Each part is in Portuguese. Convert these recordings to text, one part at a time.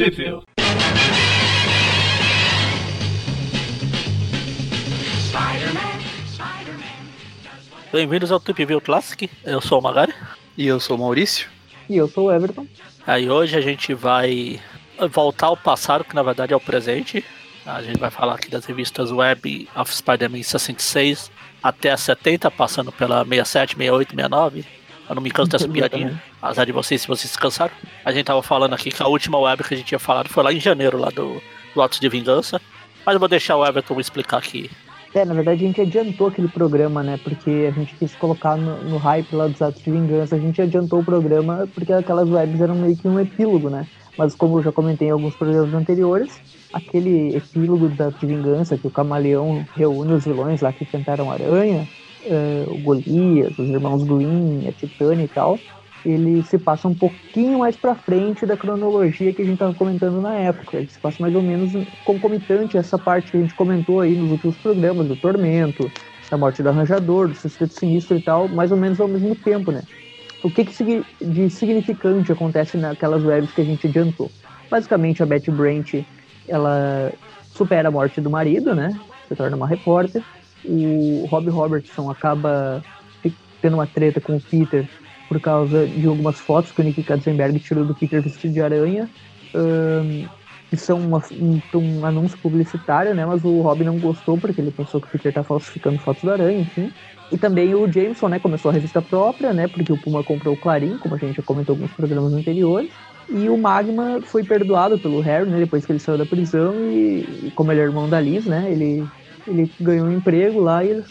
Trip Bem-vindos ao Trip View Classic. Eu sou o Magari. E eu sou o Maurício. E eu sou o Everton. Aí hoje a gente vai voltar ao passado, que na verdade é o presente. A gente vai falar aqui das revistas Web of Spider-Man 66 até a 70, passando pela 67, 68, 69. Eu não me canso dessa piadinha. Azar de vocês se vocês se cansaram. A gente tava falando aqui que a última web que a gente tinha falado foi lá em janeiro, lá do, do Atos de Vingança. Mas eu vou deixar o Everton explicar aqui é, na verdade a gente adiantou aquele programa, né? Porque a gente quis colocar no, no, hype lá dos atos de vingança. A gente adiantou o programa porque aquelas webs eram meio que um epílogo, né? Mas como eu já comentei em alguns programas anteriores, aquele epílogo de vingança, que o camaleão reúne os vilões lá que enfrentaram a aranha, uh, o Golias, os irmãos Green, a Titânia e tal, ele se passa um pouquinho mais para frente da cronologia que a gente estava comentando na época. Ele se passa mais ou menos concomitante a essa parte que a gente comentou aí nos últimos programas, do Tormento, da morte do Arranjador, do Sexteto Sinistro e tal, mais ou menos ao mesmo tempo, né? O que, que de significante acontece naquelas webs que a gente adiantou? Basicamente, a Betty Brant, ela supera a morte do marido, né? Se torna uma repórter. O Rob Robertson acaba tendo uma treta com o Peter por causa de algumas fotos que o Nick Katzenberg tirou do Peter vestido de aranha, um, que são uma, um, um, anúncio publicitário, né? Mas o Rob não gostou porque ele pensou que o Peter tá falsificando fotos da aranha, enfim. E também o Jameson, né, começou a revista própria, né, porque o Puma comprou o Clarim, como a gente já comentou em alguns programas anteriores. E o Magma foi perdoado pelo Harry, né, depois que ele saiu da prisão e, e como ele é irmão da Liz, né, ele, ele ganhou um emprego lá e ele,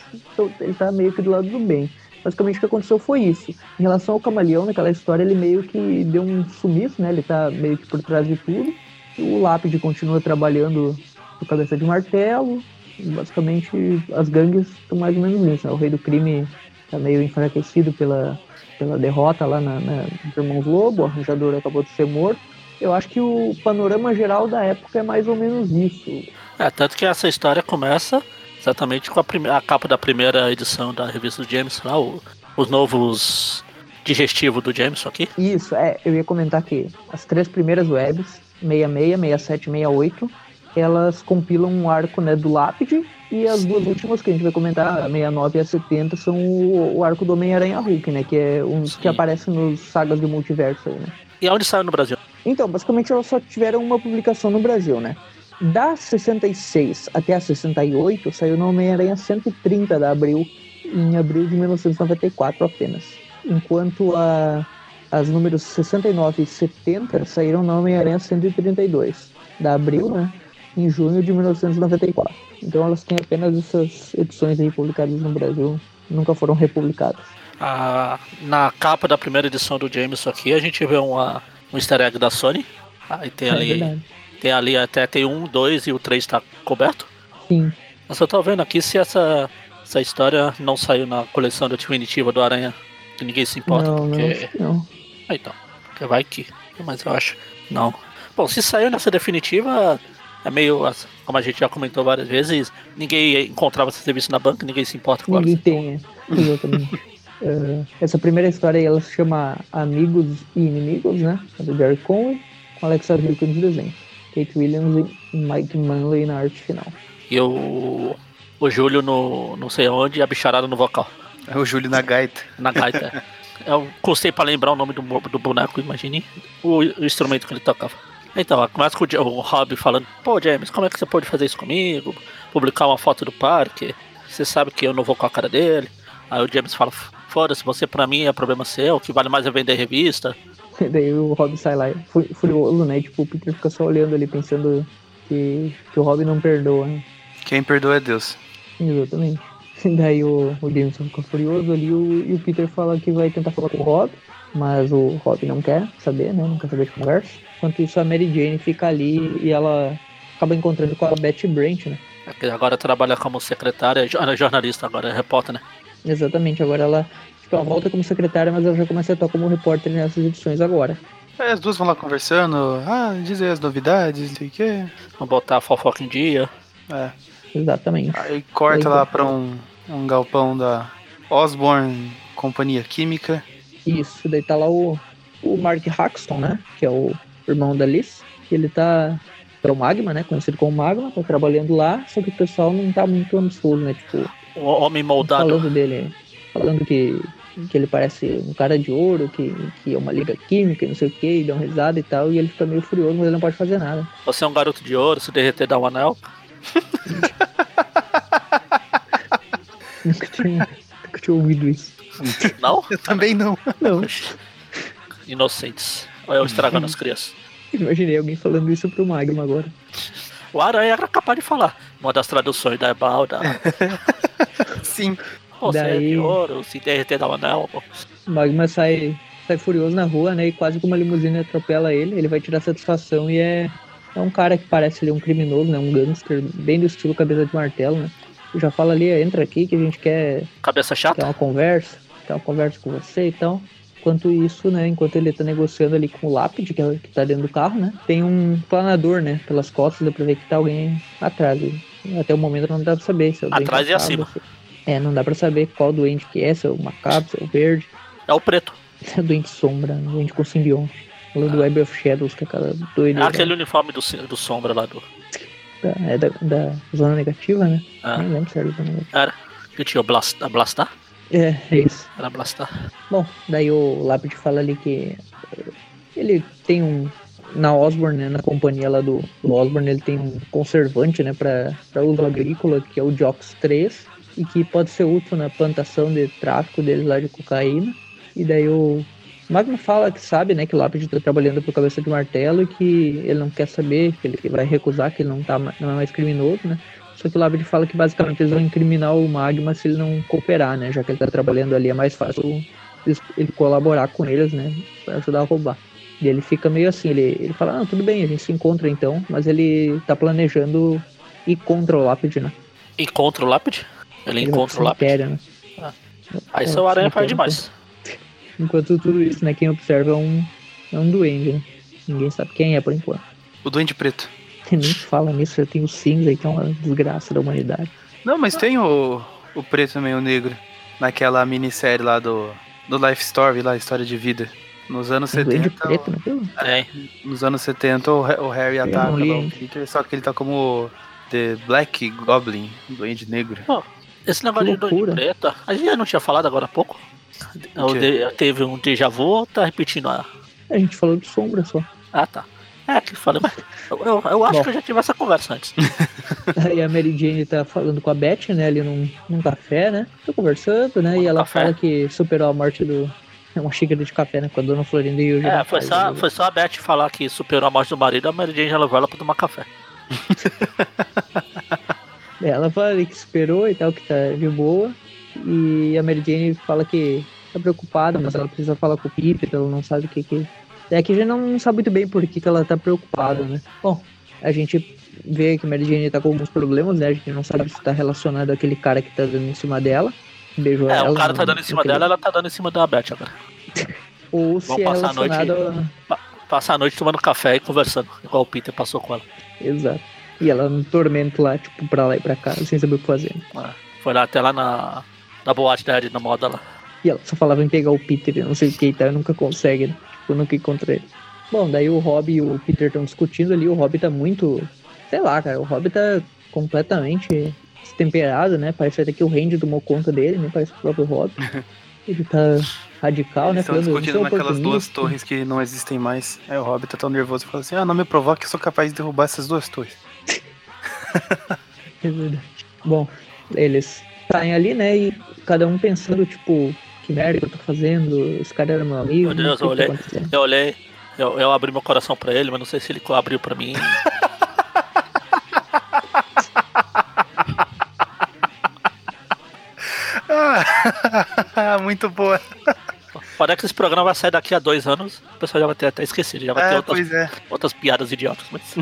ele tá meio que do lado do bem. Basicamente o que aconteceu foi isso. Em relação ao camaleão, naquela história, ele meio que deu um sumiço, né? Ele tá meio que por trás de tudo. O Lápide continua trabalhando por cabeça de martelo. Basicamente, as gangues estão mais ou menos nisso. Né? O rei do crime tá meio enfraquecido pela, pela derrota lá na, na dos Irmãos Lobo. O arranjador acabou de ser morto. Eu acho que o panorama geral da época é mais ou menos isso. É, tanto que essa história começa Exatamente com a, a capa da primeira edição da revista do Jameson, lá, o, os novos digestivos do Jameson aqui. Isso, é, eu ia comentar que as três primeiras webs, 66, 67 68, elas compilam um arco né, do Lápide e as duas últimas que a gente vai comentar, a 69 e a 70, são o, o arco do Homem-Aranha Hulk, né? Que é um Sim. que aparece nos sagas de multiverso aí, né? E onde saiu no Brasil? Então, basicamente elas só tiveram uma publicação no Brasil, né? Da 66 até a 68, saiu no Homem-Aranha 130 da Abril, em abril de 1994 apenas. Enquanto a, as números 69 e 70 saíram no Homem-Aranha 132 da Abril, né? Em junho de 1994. Então elas têm apenas essas edições aí publicadas no Brasil, nunca foram republicadas. Ah, na capa da primeira edição do James aqui, a gente vê uma, um easter egg da Sony. Aí tem é ali verdade. Tem ali até tem um, dois e o três está coberto? Sim. Mas eu tô vendo aqui se essa, essa história não saiu na coleção definitiva do Aranha, que ninguém se importa. Não, porque... não, não. Ah, então. Porque vai que. Mas eu acho. Não. Bom, se saiu nessa definitiva, é meio. Como a gente já comentou várias vezes, ninguém encontrava esse serviço na banca, ninguém se importa com Ninguém tem, é. exatamente. uh, essa primeira história aí, ela se chama Amigos e Inimigos, né? É do Jerry Conway, com Alexa Wilkins nos desenhos. Kate Williams e Mike Manley na arte final. E o, o Júlio no não sei onde e a bicharada no vocal. É o Júlio na gaita. Na gaita. Eu custei pra lembrar o nome do, do boneco, imagine o, o instrumento que ele tocava. Então, começa com o, o Rob falando: Pô, James, como é que você pode fazer isso comigo? Publicar uma foto do parque? Você sabe que eu não vou com a cara dele. Aí o James fala: Foda-se, você pra mim é problema seu, o que vale mais é vender revista. Daí o Rob sai lá furioso, né? Tipo, o Peter fica só olhando ali, pensando que, que o Rob não perdoa, né? Quem perdoa é Deus. Exatamente. Daí o, o Jameson fica furioso ali o, e o Peter fala que vai tentar falar com o Rob, mas o Rob não quer saber, né? Não quer saber de conversa. Enquanto isso, a Mary Jane fica ali e ela acaba encontrando com a Betty Brant, né? É agora trabalha como secretária, é jornalista, agora é repórter, né? Exatamente, agora ela Tipo, ela volta como secretária, mas ela já começa a atuar como repórter nessas edições agora. É, as duas vão lá conversando, ah, dizer as novidades, não sei o quê. Vão botar a fofoca em dia. É. Exatamente. Aí corta Aí, lá pra um, um galpão da Osborne Companhia Química. Isso, daí tá lá o, o Mark Haxton, né? Que é o, irmão da Liz, que ele tá. É o Magma, né? Conhecido como Magma, tá trabalhando lá, só que o pessoal não tá muito amistoso, né? Tipo, O homem moldado. falando dele, falando que, que ele parece um cara de ouro, que, que é uma liga química e não sei o que, e dá uma risada e tal, e ele fica meio furioso, mas ele não pode fazer nada. Você é um garoto de ouro, se derreter dá um anel. Nunca tinha, nunca tinha ouvido isso. Não? Eu também não. Não, Inocentes. Olha eu estragando as crianças. imaginei alguém falando isso pro Magma agora. O Aranha era capaz de falar. Uma das traduções da Balda. Sim. Você é Daí- de ouro, se derreter dá um anel. pô. O Magma sai, sai furioso na rua, né? E quase que uma limusine atropela ele. Ele vai tirar satisfação e é, é um cara que parece ali um criminoso, né? Um gangster, bem do estilo cabeça de martelo, né? Já fala ali, entra aqui que a gente quer Cabeça ter chata? uma conversa, ter uma conversa com você e tal. Enquanto isso, né, enquanto ele tá negociando ali com o lápide, que, é, que tá dentro do carro, né, tem um planador, né, pelas costas, dá pra ver que tá alguém atrás. Até o momento não dá pra saber se é Atrás e acima. se- É, não dá pra saber qual duende que é, se é o macabro, se é o verde, É o preto. se é o duende sombra, o duende com simbionte. Falando do Web of Shadows, que é aquela doideira aquele uniforme do, do sombra lá do. da, é da, da zona negativa, né? Ah. Nem lembro se era da zona negativa. Era. Que tinha o Blast, a Blastar? É, é isso. Era Blastar. Bom, daí o Lápide fala ali que ele tem um. Na Osborne, né, na companhia lá do, do Osborne, ele tem um conservante, né, para uso agrícola, que é o Jox 3, e que pode ser útil na plantação de tráfico deles lá de cocaína. E daí o Magma fala que sabe, né, que o Lápide tá trabalhando por cabeça de martelo e que ele não quer saber, que ele vai recusar, que ele não, tá, não é mais criminoso, né. Só que o Lápide fala que basicamente eles vão incriminar o Magma se ele não cooperar, né, já que ele tá trabalhando ali, é mais fácil ele colaborar com eles, né, para ajudar a roubar. E ele fica meio assim, ele, ele fala, ah, tudo bem, a gente se encontra então, mas ele tá planejando ir contra o Lápide, né? Encontra o lápide? Ele Ele encontra o lápide. né? Aí É, seu aranha faz demais. Enquanto tudo isso, né, quem observa é um, é um duende, né? Ninguém sabe quem é por enquanto. O Duende Preto. Nem se fala nisso, já tem o cinza aí, que é uma desgraça da humanidade. Não, mas tem o, o preto também, o negro. Naquela minissérie lá do, do Life Story, lá, História de Vida. Nos anos Um duende 70. preto naquilo? Tem. Nos anos 70, o, o Harry Eu ataca o. Peter, só que ele tá como The Black Goblin, Duende Negro. Esse negócio de doido loucura. preta, a gente já não tinha falado agora há pouco. O de- teve um déjà vu, tá repetindo a. A gente falou de sombra só. Ah, tá. É, que mas eu, eu, eu acho Bom. que eu já tive essa conversa antes. Aí a Mary Jane tá falando com a Beth, né, ali num, num café, né? Tá conversando, né? Um e ela café. fala que superou a morte do. É uma xícara de café, né? Com a dona Florinda e o É, foi só, foi só a Beth falar que superou a morte do marido, a Mary Jane já levou ela pra tomar café. Ela fala que esperou e tal, que tá de boa. E a Mary Jane fala que tá preocupada, mas ela precisa falar com o Peter, ela não sabe o que que. É que a gente não sabe muito bem por que, que ela tá preocupada, né? Bom, a gente vê que a Mary Jane tá com alguns problemas, né? A gente não sabe se tá relacionado àquele cara que tá dando em cima dela. Beijou É, ela. o cara tá dando em cima dela, ela tá dando em cima da Beth agora. Ou se Vamos é passar a noite- a... Passar a noite tomando café e conversando, igual o Peter passou com ela. Exato. E ela no tormento lá, tipo, pra lá e pra cá, sem saber o que fazer. É, Foi lá até lá na, na boate da Ed na moda lá. E ela só falava em pegar o Peter não sei o que e tal, nunca consegue, né? Tipo, nunca encontra ele. Bom, daí o Rob e o Peter estão discutindo ali, o Rob tá muito. Sei lá, cara, o Rob tá completamente destemperado, né? Parece até que o Randy tomou conta dele, nem parece o próprio Rob. Ele tá radical, né? Eles estão Falando, discutindo "Você é naquelas duas oportunista." torres que não existem mais. Aí o Hobbit tá tão nervoso e fala assim: Ah, não me provoque, eu sou capaz de derrubar essas duas torres. É verdade. Bom, eles saem ali, né? E cada um pensando, tipo, que merda que eu tô fazendo, esse cara era meu amigo. Meu Deus, eu que tá olhei. acontecendo? Eu olhei, eu, eu abri meu coração pra ele, mas não sei se ele abriu pra mim. Ah, muito boa. Parece que esse programa vai sair daqui a dois anos, o pessoal já vai ter até esquecido, já vai ter É, outras, pois é. outras piadas idiotas, mas.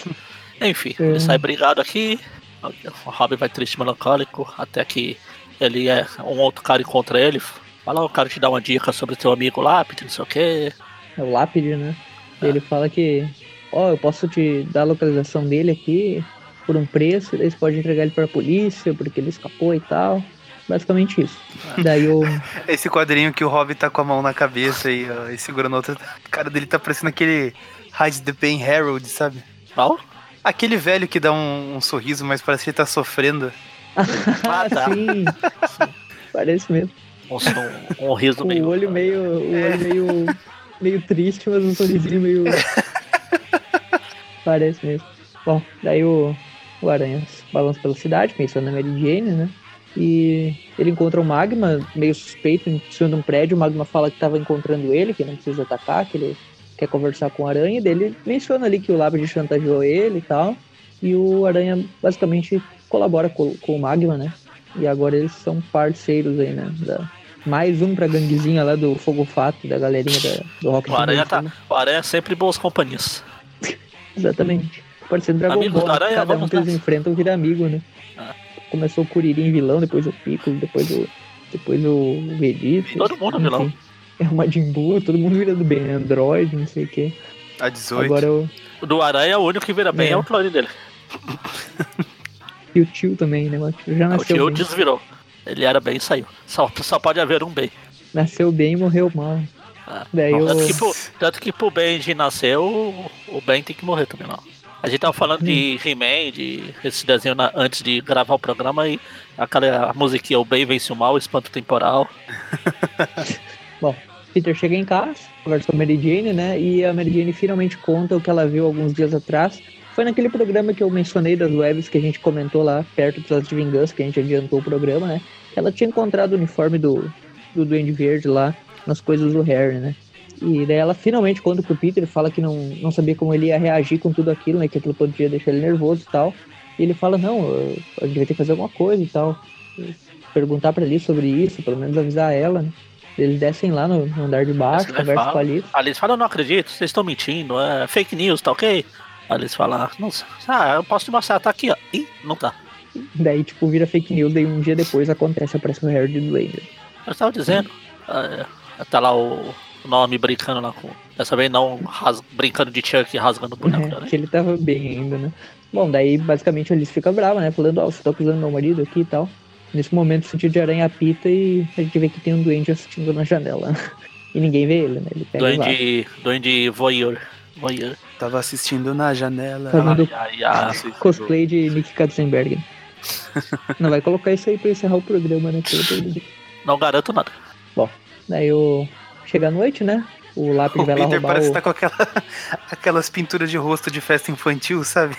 Enfim, É. ele sai brigado aqui, o Robin vai triste melancólico, até que ele é. Um outro cara encontra ele, fala, "Ó, eu quero te dar uma dica sobre teu amigo lá, Peter, não sei o quê. É o lápide, né? É. Ele fala que, ó, eu posso te dar a localização dele aqui por um preço, daí você pode entregar ele pra polícia, porque ele escapou e tal. Basicamente isso. Daí o. Esse quadrinho que o Rob tá com a mão na cabeça e, ó, e segurando outra. A cara dele tá parecendo aquele Hide the Pain Harold, sabe? Qual? Aquele velho que dá um, um sorriso, mas parece que ele tá sofrendo. Ah, tá. Sim. Parece mesmo. Um, um, um riso meio. o olho meio. O olho meio. meio triste, mas um sorrisinho meio. Parece mesmo. Bom, daí o, o Aranha balança pela cidade, pensando na Mary Jane, né? E ele encontra o Magma, meio suspeito, em cima de um prédio. O Magma fala que tava encontrando ele, que não precisa atacar, que ele quer conversar com o Aranha. E daí ele menciona ali que o Lápide chantageou ele e tal. E o Aranha basicamente colabora com, com o Magma, né? E agora eles são parceiros aí, né? Da- mais um pra ganguezinha lá do Fogo Fato, da galerinha da- do Rock O Aranha, tá, né? o Aranha é sempre boas companhias. Exatamente. Parecendo Dragon Amigos Ball, do né? Aranha, cada um que eles enfrentam vira amigo, né? Ah. Começou o Kuririn vilão, depois o Piccolo, depois o, depois o Vegeta. Todo mundo vilão. É o Majin Buu, todo mundo virando bem, Android, não sei o quê. A 18. Agora o, O do Aranha, o único que vira bem é, É. o clone dele. e o tio também, né? O tio já O nasceu tio bem. desvirou. Ele era bem e saiu. Só, só pode haver um bem. Nasceu bem e morreu mal. Ah, Daí não, o... tanto, que pro, tanto que pro Benji nascer, o, o Ben tem que morrer também, não. A gente tava falando de He-Man, de esse desenho na- antes de gravar o programa e aquela musiquinha, o bem vence o mal, o espanto temporal. Bom, Peter chega em casa, conversa com a Mary Jane, né? E a Mary Jane finalmente conta o que ela viu alguns dias atrás. Foi naquele programa que eu mencionei das webs que a gente comentou lá, perto do de Vingança, que a gente adiantou o programa, né? Ela tinha encontrado o uniforme do, do Duende Verde lá nas coisas do Harry, né? E daí ela finalmente conta pro Peter, fala que não, não sabia como ele ia reagir com tudo aquilo, né? Que aquilo podia deixar ele nervoso e tal. E ele fala, não, a gente vai ter que fazer alguma coisa e tal. Perguntar pra Alice sobre isso, pelo menos avisar ela, né? Eles descem lá no, no andar de baixo, conversam com a Alice. A Alice fala, eu não acredito, vocês estão mentindo, é fake news, tá ok? A Alice fala, não, sei. ah, eu posso te mostrar, tá aqui, ó. Ih, não tá. Daí, tipo, vira fake news, daí um dia depois acontece, aparece o Harry de Duende. Eu estava dizendo. é, tá lá o, nome brincando lá com. Dessa vez não ras- brincando de Chuck rasgando o boneco É, né? que ele tava bem ainda, né? Bom, daí basicamente a Alice fica brava, né? Falando, ó, você tá acusando meu marido aqui e tal. Nesse momento o sentido de aranha apita e a gente vê que tem um duende assistindo na janela. E ninguém vê ele, né? Ele pega. Duende, duende voyeur. Voyeur. Tava assistindo na janela. Fazendo Ai, ai, ai. Se Cosplay de Nick Katzenberg. Não vai colocar isso aí pra encerrar o programa, né? Não garanto nada. Daí o... chega a noite, né? O lápis O vai lá Peter roubar parece o... que tá com aquela, aquelas pinturas de rosto de festa infantil, sabe?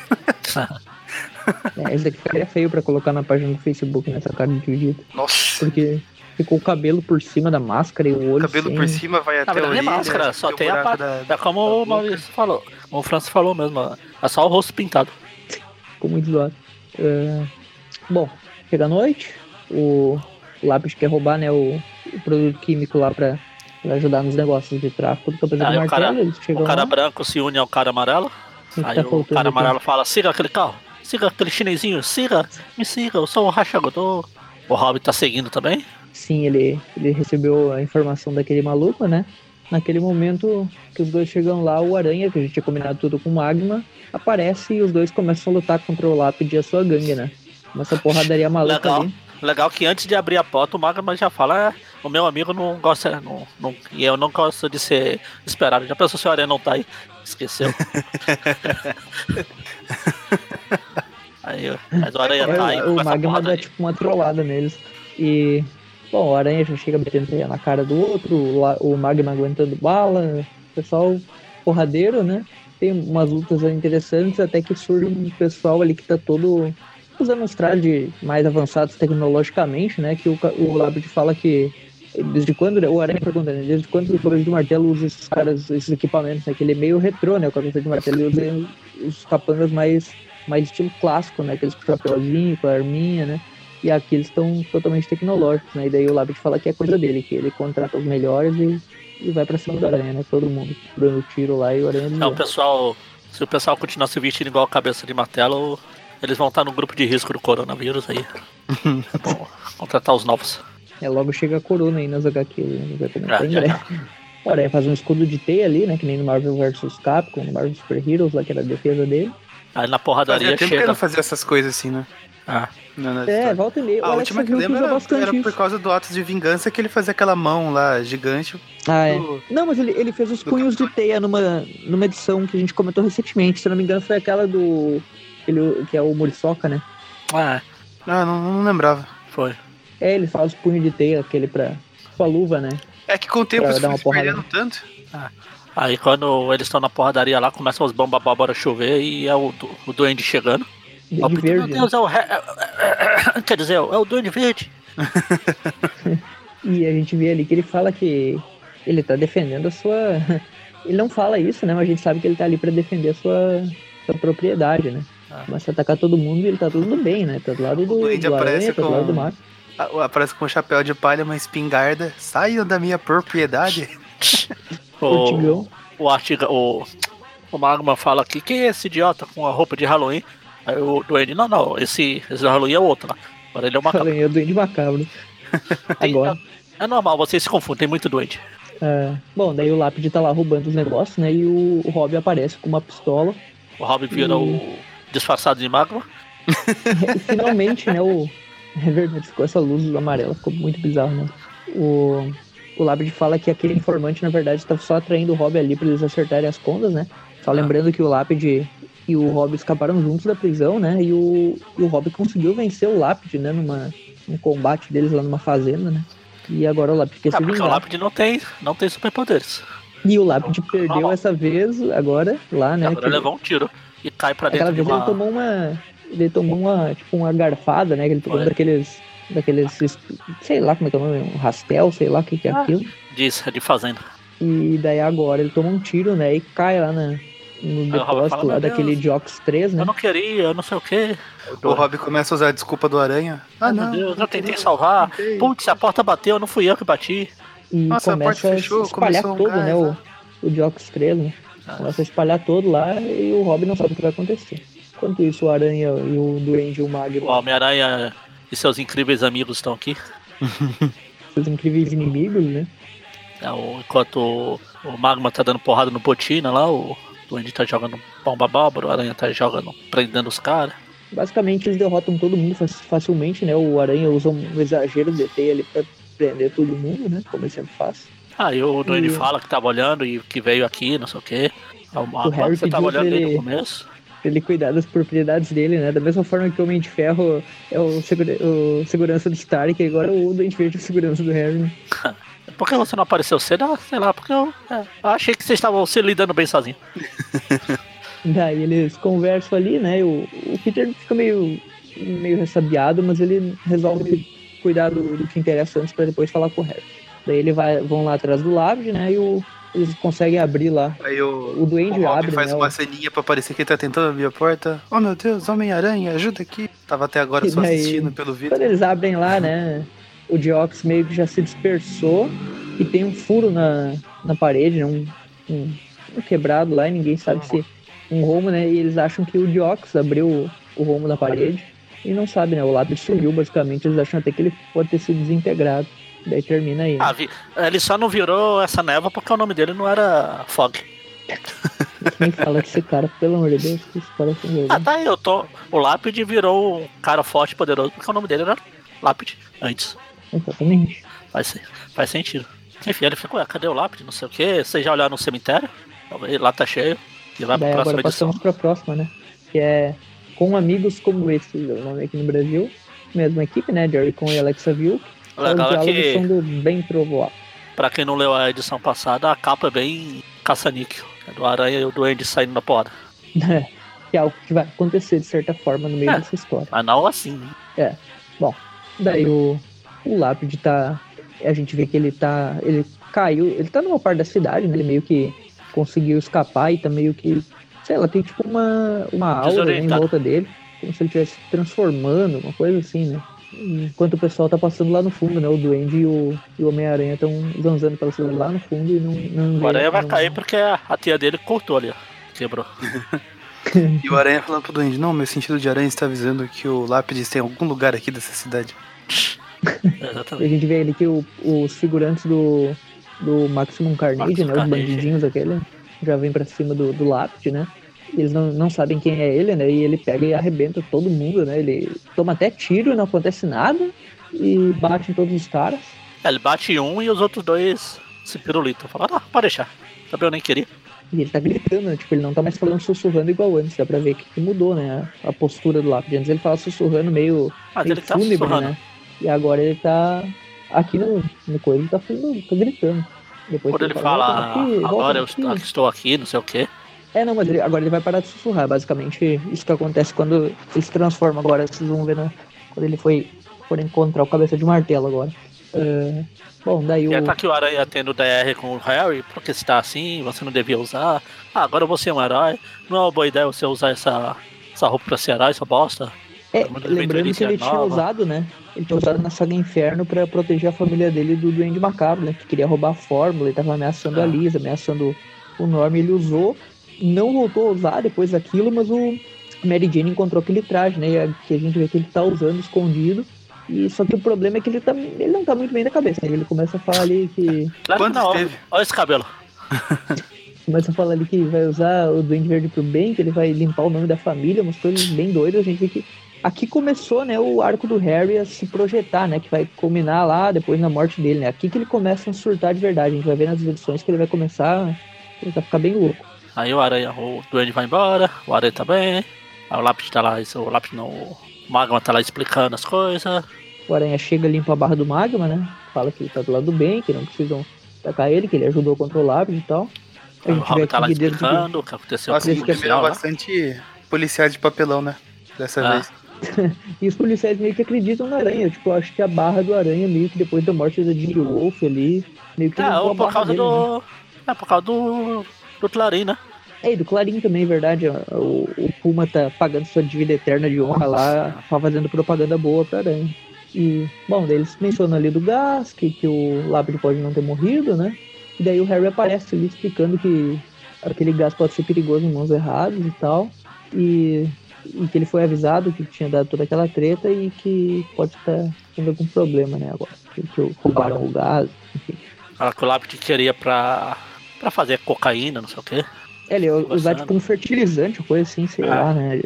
É, esse daqui ficaria feio pra colocar na página do Facebook, nessa cara de dividido. Nossa. Porque ficou o cabelo por cima da máscara e o O olho cabelo sem... por cima vai até Na verdade o é máscara, só tem a parte. É como o. Maurício falou. Como o Francis falou mesmo. É só o rosto pintado. Ficou muito zoado. É, Bom, chega a noite, o lápis quer roubar né, o, o produto químico lá pra, pra ajudar nos negócios de tráfico do Ah, do e o cara- Martelo. Eles chegam O cara lá, branco se une ao cara amarelo. o que Aí tá o cara amarelo fala: siga aquele carro. Siga aquele chinesinho. Siga. Me siga. Eu sou o Rachagodô. O Hobbit tá seguindo também. Sim, ele, ele recebeu a informação daquele maluco, né? Naquele momento que os dois chegam lá, o Aranha, que a gente tinha combinado tudo com o Magma, aparece e os dois começam a lutar contra o Lápide e a sua gangue, né? Começa a porradaria maluca Legal. ali. Legal que antes de abrir a porta, o Magma já fala: "É, o meu amigo não gosta. Não, não- e eu não gosto de ser esperado. Já pensou se o Aranha não tá aí? Esqueceu. aí, mas o Aranha tá aí. É, o Magma dá aí. tipo uma trollada neles. E, bom, o Aranha já chega teia na cara do outro, o, Magma aguentando bala, o pessoal porradeiro, né? Tem umas lutas interessantes, até que surge um pessoal ali que tá todo usando uns trajes mais avançados tecnologicamente, né? Que o, o Labrid fala que desde quando, o Aranha pergunta, né? Desde quando o Cabeça de Martelo usa esses caras, esses equipamentos, né? Que ele é meio retrô, né? O Cabeça de Martelo usa os capangas mais, mais estilo clássico, né? Aqueles com chapeuzinho, com a arminha, né? E aqui eles estão totalmente tecnológicos, né? E daí o Labrid fala que é coisa dele, que ele contrata os melhores e, e vai pra cima do Aranha, né? Todo mundo dando tiro lá e o Aranha Não, o pessoal. Se o pessoal continuar se vestindo igual a cabeça de martelo, eles vão estar no grupo de risco do coronavírus aí. é bom contratar os novos. É, logo chega a Corona aí nas HQ, né? vai comentar em breve. O Aranha faz um escudo de teia ali, né? Que nem no Marvel vs Capcom, no Marvel Super Heroes, lá que era a defesa dele. Aí na porradaria Fazia tempo que eu chega. não fazia essas coisas assim, né? Ah, na- na É, história. volta e meia. A última que lembro era, bastante era por causa do Atos de Vingança que ele fazia aquela mão lá gigante. Ah, é. do- Não, mas ele, ele fez os punhos de teia numa, numa edição que a gente comentou recentemente. Se eu não me engano, foi aquela do. Ele, que é o Muriçoca, né? é, Ah, não, não lembrava. foi. É, ele faz os punhos de teia, aquele pra. com a luva, né? É que com o tempo porrada. perdendo tanto. Aí quando eles estão na porradaria lá, começam os bombas bárbara a chover e é o, o duende chegando. De, Meu verde. né? Deus, é o. re- é- é- Quer dizer, é o duende verde. E a gente vê ali que ele fala que ele tá defendendo a sua. Ele não fala isso, né? Mas a gente sabe que ele tá ali pra defender a sua, sua propriedade, né? Ah. Começa a atacar todo mundo ele tá tudo bem, né? Tá do lado do, O do aparece aranha, tá do com- lado do. Ah, Aparece com um chapéu de palha, uma espingarda. Saiam da minha propriedade. O, o, artiga, o, o Magma fala aqui: quem é esse idiota com a roupa de Halloween? Aí o duende: não, não, esse, esse Halloween é outro lá. Agora ele é uma Aranha, o Duende Macabro. Agora. É normal, vocês se confundem, tem muito doente. É, bom, daí o Lápide tá lá roubando os negócios, né? E o, o Rob aparece com uma pistola. O Robin vira o disfarçado de magma. E finalmente, né? O. É verdade, ficou essa luz amarela, ficou muito bizarro, né? O. O Lápide fala que aquele informante, na verdade, tá só atraindo o Rob ali pra eles acertarem as contas, né? Só lembrando que o Lápide e o Rob escaparam juntos da prisão, né? E o, e o Rob conseguiu vencer o Lápide, né? Numa, num combate deles lá numa fazenda, né? E agora o Lápide quer Ah, se porque o vingar. Lápide não tem, não tem superpoderes. E o Lápide perdeu Normal. essa vez, agora, lá, né? Agora que- ele levou um tiro e cai pra Aquela dentro de vez ele uma. tomou uma. Ele tomou uma, tipo, uma garfada, né? Que ele Foi. daqueles. Daqueles. Sei lá como é que é o nome, um rastel, sei lá o que, que é Ah. aquilo. Diz, de fazenda. E daí agora ele toma um tiro, né? E cai lá na, no o depósito lá "Meu daquele Diox 3, né? Eu não queria, eu não sei o quê. O Rob começa a usar a desculpa do aranha. Ah, Ai, meu não. Deus, eu tentei salvar. Putz, a porta bateu, não fui eu que bati. E Nossa, a começa porta a fechou, espalhar começou um todo, né? gás, O, né? o Diox 3, né? Ah. Começa a espalhar todo lá e o Robin não sabe o que vai acontecer. Enquanto isso, o Aranha e o Duende e o Magno, O Homem-Aranha e seus incríveis amigos estão aqui. os incríveis inimigos, né? É, o- enquanto o, o Magma tá dando porrada no Botina lá, o Duende tá jogando bomba bárbara, o Aranha tá jogando, prendendo os caras. Basicamente, eles derrotam todo mundo fac- facilmente, né? O Aranha usa um exagero de teia ali pra prender todo mundo, né? Como ele sempre faz. Aí o Duende E- fala que tava olhando e que veio aqui, não sei o quê. Aí O Harry você tava olhando o ele- começo. Pra ele cuidar das propriedades dele, né? Da mesma forma que o Homem de Ferro é o, segura- o segurança do Stark, agora o Duende Verde é o segurança do Harry. Por que você não apareceu cedo? Ah, sei lá, porque eu, é, eu achei que vocês estavam se lidando bem sozinho. Daí eles conversam ali, né? O, o Peter fica meio, meio ressabiado, mas ele resolve cuidar do, do que interessa antes pra depois falar com o Harry. Daí ele vai, vão lá atrás do Lápide, né? E o, eles conseguem abrir lá. Aí o, O Duende o abre, faz né? uma o- ceninha pra parecer que ele tá tentando abrir a porta. Oh meu Deus, Homem-Aranha, ajuda aqui. Tava até agora E só daí- assistindo pelo vídeo. Quando eles abrem lá, né? O Diox meio que já se dispersou e tem um furo na, na parede, né? Um, um, um quebrado lá e ninguém sabe se. Um rumo, né? E eles acham que o Diox abriu o, o rumo da parede e não sabe, né? O lápis sumiu, basicamente. Eles acham até que ele pode ter sido desintegrado. Daí termina aí. né? Ah, vi- ele só não virou essa neva porque o nome dele não era Fog. Quem fala que esse cara, pelo amor de Deus, que esse cara sem Ah, tá eu tô. O Lápide virou um cara forte e poderoso porque o nome dele era Lápide antes. Exatamente. Faz, faz sentido. Enfim, ele ficou, ué, cadê o Lápide? Não sei o que. Vocês já olharam no cemitério? Lá tá cheio. E vai pra Daí próxima agora edição. passamos pra próxima, né? Que é Com Amigos Como Esse, o nome aqui no Brasil. Mesma equipe, né? Jerry Con e Alexa Vilk. O legal é que, são do bem trovoado. pra quem não leu a edição passada, a capa é bem caça-níquel. É do Aranha e o Duende saindo da porta. que é algo que vai acontecer de certa forma no meio É. dessa história. Mas não assim, né? Daí o, o Lápide tá. A gente vê que ele tá. Ele caiu. Ele tá numa parte da cidade, né? Ele meio que conseguiu escapar e tá meio que. Sei lá, tem tipo uma, uma aura né, em volta dele. Como se ele estivesse se transformando, uma coisa assim, né? Enquanto o pessoal tá passando lá no fundo, né? O Duende e o, e o Homem-Aranha estão zanzando pela cidade lá no fundo e não. não O Aranha vai não- cair porque a, a tia dele cortou ali, ó. Quebrou. E o Aranha falando pro Duende, não, meu sentido de aranha está avisando que o Lápide tem algum lugar aqui dessa cidade. E a Exatamente. gente vê ali que o- os figurantes do, do Maximum Carnage, Maximum né? Os Carnage. bandidinhos aquele, já vem pra cima do, do Lápide, né? eles não, não sabem quem é ele, né? E ele pega e arrebenta todo mundo, né? Ele toma até tiro, não acontece nada e bate em todos os caras. É, ele bate um e os outros dois se pirulitam. Fala, ah, pode deixar. Também eu nem queria. E ele tá gritando, né? tipo, ele não tá mais falando sussurrando igual antes, dá pra ver que, que mudou, né? A, postura do lápis. Antes ele fala sussurrando meio, Mas meio ele tá fúnebre, né? E agora ele tá. Aqui no, no coisa ele tá, tá gritando. Depois Quando que ele fala, "Volta daqui, volta agora eu daqui." estou- aqui, não sei o quê. É, não, mas ele- agora ele vai parar de sussurrar. Basicamente, isso que acontece quando ele se transforma agora. Vocês vão ver, né? Quando ele foi for encontrar o cabeça de martelo agora. É, bom, daí o. E tá aqui o Aranha tendo DR com o Harry, porque você tá assim, você não devia usar. Ah, agora você é um herói. Não é uma boa ideia você usar essa, essa roupa pra ser herói, essa bosta. É, lembrando que ele aventuras tinha nova. usado, né? Ele tinha usado na saga Inferno pra proteger a família dele do Duende Macabro, né? Que queria roubar a fórmula, ele tava ameaçando Ah. a Lisa, ameaçando o Norm, ele usou, não voltou a usar depois daquilo, mas o Mary Jane encontrou aquele traje, né? Que a gente vê que ele tá usando escondido. E só que o problema é que ele, tá, ele não tá muito bem da cabeça, né? Ele começa a falar ali que. Quantos não. teve? Olha esse cabelo. Começa a falar ali que vai usar o Duende Verde pro bem, que ele vai limpar o nome da família, umas coisas bem doidas. A gente vê que aqui começou, né, o arco do Harry a se projetar, né, que vai culminar lá depois na morte dele, né. Aqui que ele começa a surtar de verdade. A gente vai ver nas edições que ele vai começar a ficar bem louco. Aí o Aranha, o Duende vai embora, o Aranha tá bem. Aí o Lápis tá lá, o Lápis não. O Magma tá lá explicando as coisas. O Aranha chega, limpa a barra do magma, né, fala que ele tá do lado do bem, que não precisam atacar ele, que ele ajudou contra o lápis e tal. A o gente vê Robin tá lá explicando o que aconteceu Nossa, com a o policial bastante policiais de papelão, né? Dessa Ah. vez. E os policiais meio que acreditam no Aranha. Tipo, eu acho que a barra do Aranha, meio que depois da morte da Jimmy Wolf ali, meio que É, limpou ou por causa dele, né? do. É, por causa do. Do Clarim, né? É, e do Clarim também, verdade. O, o Puma tá pagando sua dívida eterna de honra lá, tá fazendo propaganda boa pra Aranha. E, bom, daí eles mencionam ali do gás, que, que o Lápide pode não ter morrido, né? E daí o Harry aparece ali explicando que aquele gás pode ser perigoso em mãos erradas e tal. E, e que ele foi avisado que tinha dado toda aquela treta e que pode estar tendo algum problema, né, agora. Que, que roubaram o gás, enfim. Fala que o Lápis queria pra. pra fazer cocaína, não sei o quê. É, ele ia usar tipo um fertilizante, coisa assim, sei Ah. lá, né?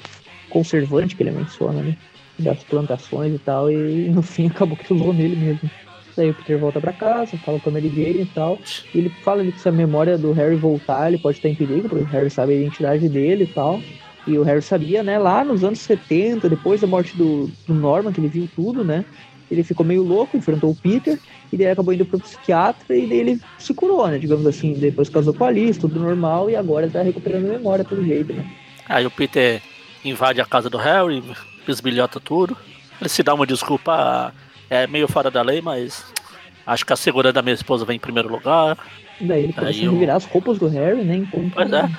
Conservante que ele menciona, né? Das plantações e tal, e no fim acabou que usou nele mesmo. Daí o Peter volta pra casa, fala com a Mary Jane e tal. E ele fala ali que se a memória do Harry voltar, ele pode estar em perigo, porque o Harry sabe a identidade dele e tal. E o Harry sabia, né, lá nos anos 70, depois da morte do, do Norman, que ele viu tudo, né? Ele ficou meio louco, enfrentou o Peter, e daí acabou indo pro psiquiatra, e daí ele se curou, né? Digamos assim, depois casou com a Alice, tudo normal, e agora tá recuperando a memória pelo jeito, né? Aí o Peter invade a casa do Harry, bisbilhota tudo. Ele se dá uma desculpa, é meio fora da lei, mas acho que a segurança da minha esposa vem em primeiro lugar. Daí ele começa a o- revirar as roupas do Harry, né? Enquanto Pois é.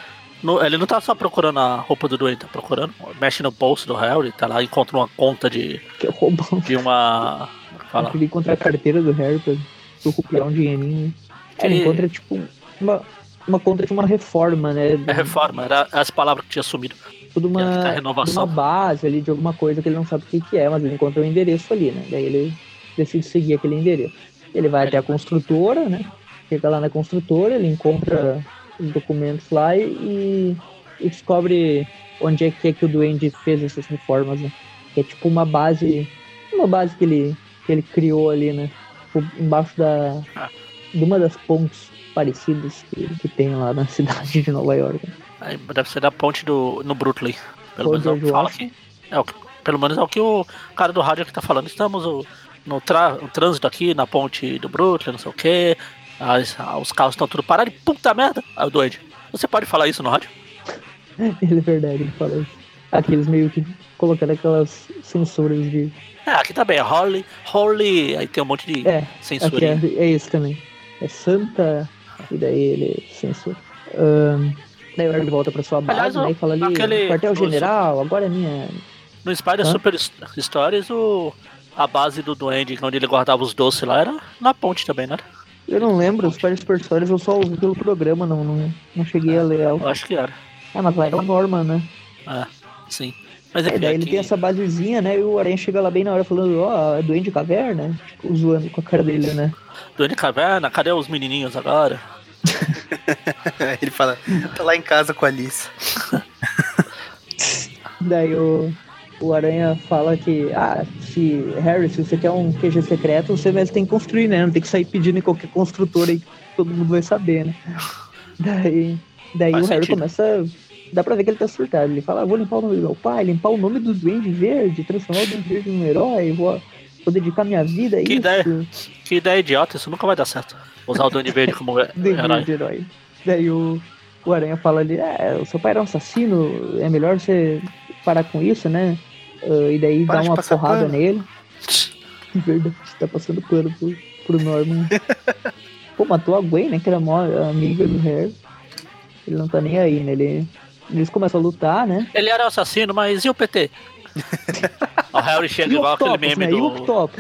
No- ele não tá só procurando a roupa do doente, tá procurando. Mexe no bolso do Harry, tá lá, encontra uma conta de, que é roubão. de uma. é que Fala. Ele encontra a carteira do Harry pra recuperar um dinheirinho. né? É, Ele Que- encontra, tipo, uma, uma conta de uma reforma, né? É reforma, era as palavras que tinha sumido. Tudo uma, é, tá renovação. uma base ali, de alguma coisa que ele não sabe o que, que é, mas ele encontra o endereço ali, né? Daí ele decide seguir aquele endereço. Ele vai Ele até a construtora, né? Chega lá na construtora, ele encontra documentos lá e, e descobre onde é que é que o Duende fez essas reformas, né? Que é tipo uma base, uma base que ele, que ele criou ali, né? Tipo, Embaixo da, de uma das pontes parecidas que, que tem lá na cidade de Nova York. Deve ser da ponte do. no Brooklyn. Pelo Ponte menos é o que fala aqui. É o que- pelo menos é o que o cara do rádio aqui tá falando. Estamos o- no tra- o trânsito aqui na ponte do Brooklyn, não sei o quê. As- os carros estão tudo parados. e Puta merda! Aí o doente. Você pode falar isso no rádio? Ele é verdade, ele fala isso. Aqueles meio que colocaram aquelas censuras de. É, aqui tá bem. Holly, Holly. Aí tem um monte de É, censura. é, é isso também. É Santa, e daí ele censura. Ahn, daí o volta pra sua base, Aliás, né? E fala ali, aquele- quartel-general, agora é minha. No Spider Hã? Super Stories, o, a base do Duende, onde ele guardava os doces lá, era na ponte também, né? Eu não lembro, os Super Stories eu só ouvi pelo programa, não, não, não cheguei a ler ela. Eu acho que era. Ah, mas lá era o Norman, né? É, sim. Mas É, enfim, daí ele aqui- tem essa basezinha, né? E o Aranha chega lá bem na hora falando, ó, é Duende Caverna? Tipo, zoando com a cara dele, né? Duende Caverna, cadê os menininhos agora? Ele fala, tá lá em casa com a Alice. Daí o, o Aranha fala que, ah, se Harry, se você quer um QG secreto, você mesmo tem que construir, né? Não tem que sair pedindo em qualquer construtor aí que todo mundo vai saber, né? Daí, daí o Harry sentido. começa. Dá pra ver que ele tá surtado. Ele fala, ah, vou limpar o nome do meu pai, limpar o nome do Duende Verde, transformar o Duende Verde num herói, vou, vou dedicar minha vida a que isso. Ideia, que ideia idiota, isso nunca vai dar certo. Usar o Duende Verde como herói. herói. Daí o, o Aranha fala ali, é, o seu pai era um assassino, é melhor você parar com isso, né? Uh, e daí Para dá uma porrada pano. nele. Verdade, tá passando pano pro, pro Norman. Pô, matou a Gwen, né? Que era a maior amiga do Harry. Ele não tá nem aí, né? Ele, eles começam a lutar, né? Ele era o assassino, mas e o PT? o Harry chega e igual aquele meme né? do.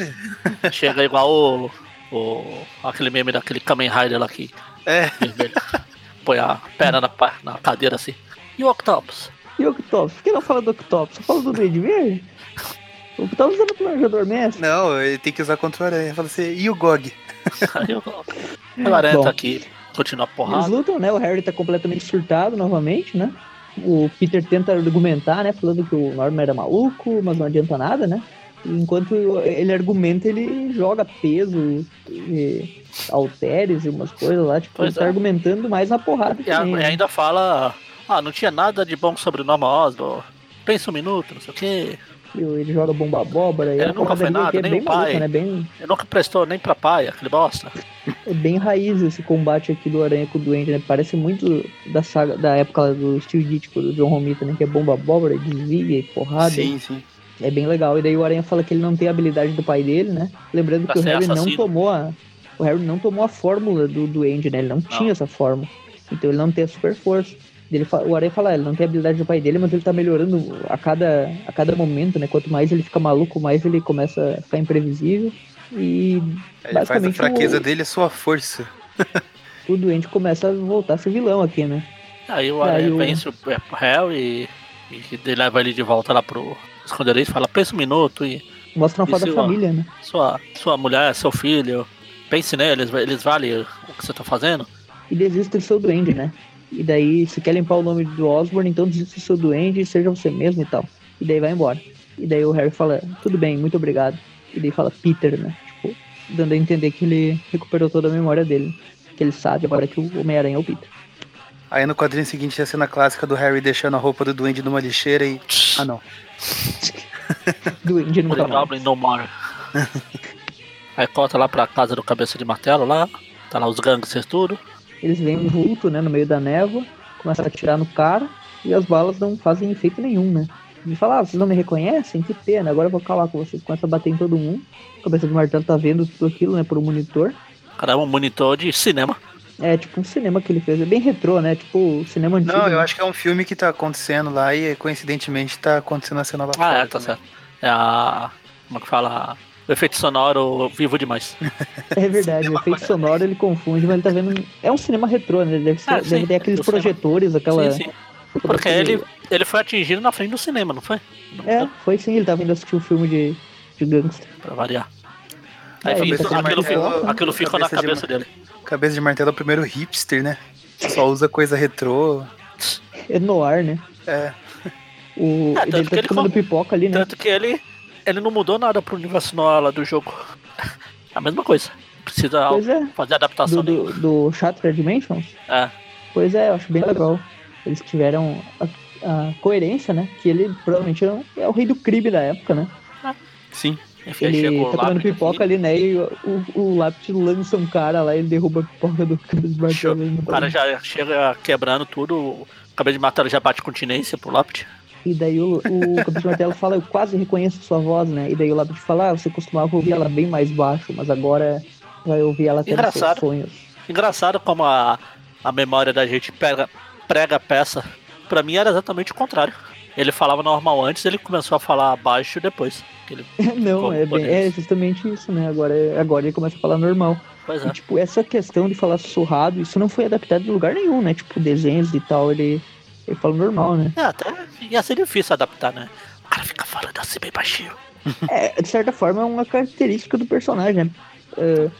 chega igual o, o. aquele meme daquele Kamen Rider lá aqui. É. Põe a perna na, na cadeira assim. E o Octopus? E o Octopus? Por que não fala do Octopus? Só fala do Duende Verde? O Octopus é no planejador mestre. Não, ele tem que usar contra o aranha. Fala assim, e o Gog? O aranha tá aqui, continua porrada. Eles lutam, né? O Harry tá completamente surtado novamente, né? O Peter tenta argumentar, né? Falando que o Norman era maluco, mas não adianta nada, né? Enquanto ele argumenta, ele joga peso, e halteres e umas coisas lá. Tipo, pois ele tá é. argumentando mais na porrada. E, a, e ainda fala ah, não tinha nada de bom sobre o Norman Osborn. Pensa um minuto, não sei o quê. Ele joga bomba abóbora. Ele nunca foi nada, é nem o pai. Maluca, né? bem... Ele nunca prestou nem pra pai, aquele bosta. É bem raiz esse combate aqui do Aranha com o Duende, né? Parece muito da saga, da época do Steve Ditko, do John Romita, né? Que é bomba abóbora, desvia e porrada. Sim, sim. É bem legal. E daí o Aranha fala que ele não tem a habilidade do pai dele, né? Lembrando pra que o Harry assassino. não tomou a. O Harry não tomou a fórmula do Duende, né? Ele não, não. tinha essa fórmula. Então ele não tem a super força. Ele, o Aranha fala, ah, ele não tem a habilidade do pai dele, mas ele tá melhorando a cada, a cada momento, né? Quanto mais ele fica maluco, mais ele começa a ficar imprevisível. E ele basicamente faz a fraqueza o, dele é sua força. o doente começa a voltar a ser vilão aqui, né? Aí o Aranha vence o réu e, e leva ele de volta lá pro esconderijo e fala, pensa um minuto e. Mostra uma foto da família, né? Sua, sua mulher, seu filho, pense neles, eles valem o que você tá fazendo. E desiste do seu duende, né? E daí, se quer limpar o nome do Osborne, então desista do seu duende e seja você mesmo e tal. E daí vai embora. E daí o Harry fala, tudo bem, muito obrigado. E daí fala Peter, né? Tipo, dando a entender que ele recuperou toda a memória dele. Que ele sabe agora que o Homem-Aranha é o Peter. Aí no quadrinho seguinte a cena clássica do Harry deixando a roupa do duende numa lixeira e. Ah não. duende nunca mais. no more. Aí corta lá pra casa do cabeça de martelo lá. Tá lá os gangsters tudo. Eles veem um vulto, né, no meio da névoa, começam a atirar no cara e as balas não fazem efeito nenhum, né? Ele fala, ah, vocês não me reconhecem? Que pena, agora eu vou calar com vocês. Começa a bater em todo mundo. A cabeça de martelo tá vendo tudo aquilo, né, por um monitor. Caramba, um monitor de cinema. É, tipo um cinema que ele fez. É bem retrô, né? Tipo, cinema antigo. Não, eu acho que é um filme que tá acontecendo lá e coincidentemente tá acontecendo a cena lá Ah, é, tá certo. É a. Como é que fala? O efeito sonoro vivo demais. É verdade, o efeito sonoro ele confunde, mas ele tá vendo. É um cinema retrô, né? Deve, ser, ah, deve ter aqueles projetores, cinema. aquela. Sim, sim. Porque ele, ele foi atingido na frente do cinema, não foi? É, foi sim, ele tava indo assistir um filme de, de gangster. Pra variar. Aí é, fica, aquilo, martelo, ficou, aquilo ficou na cabeça de, dele. Cabeça de martelo é o primeiro hipster, né? Só usa coisa retrô. É noir, né? É. O, é, ele tá ele comendo pipoca ali, né? Tanto que ele, ele não mudou nada pro universo noir do jogo. A mesma coisa. Precisa é. fazer adaptação. Do, do, do Shattered Dimensions? É. Pois é, eu acho bem legal. Eles tiveram a, a coerência, né? Que ele provavelmente é, o rei do crime da época, né? É. Sim. Enfim, ele tá comendo pipoca aqui. ali, né? E o, o lápis lança um cara lá, ele derruba a pipoca do cara de martelo. O cara já chega quebrando tudo, o cabelo de martelo já bate continência pro lápis. E daí o, o Capitão Martelo fala, eu quase reconheço sua voz, né? E daí o Lápis fala, ah, você costumava ouvir ela bem mais baixo, mas agora vai ouvir ela até nos seus sonhos. Engraçado como a, a memória da gente prega, prega a peça. Pra mim era exatamente o contrário. Ele falava normal antes, ele começou a falar baixo depois. Ele Não, é, bem, é justamente isso, né? Agora, agora ele começa a falar normal. Pois é. E, tipo, essa questão de falar sussurrado, isso não foi adaptado em lugar nenhum, né? Tipo, desenhos e tal, ele ele fala normal, né? É, até ia ser difícil adaptar, né? O cara fica falando assim bem baixinho. É, de certa forma é uma característica do personagem, né? É,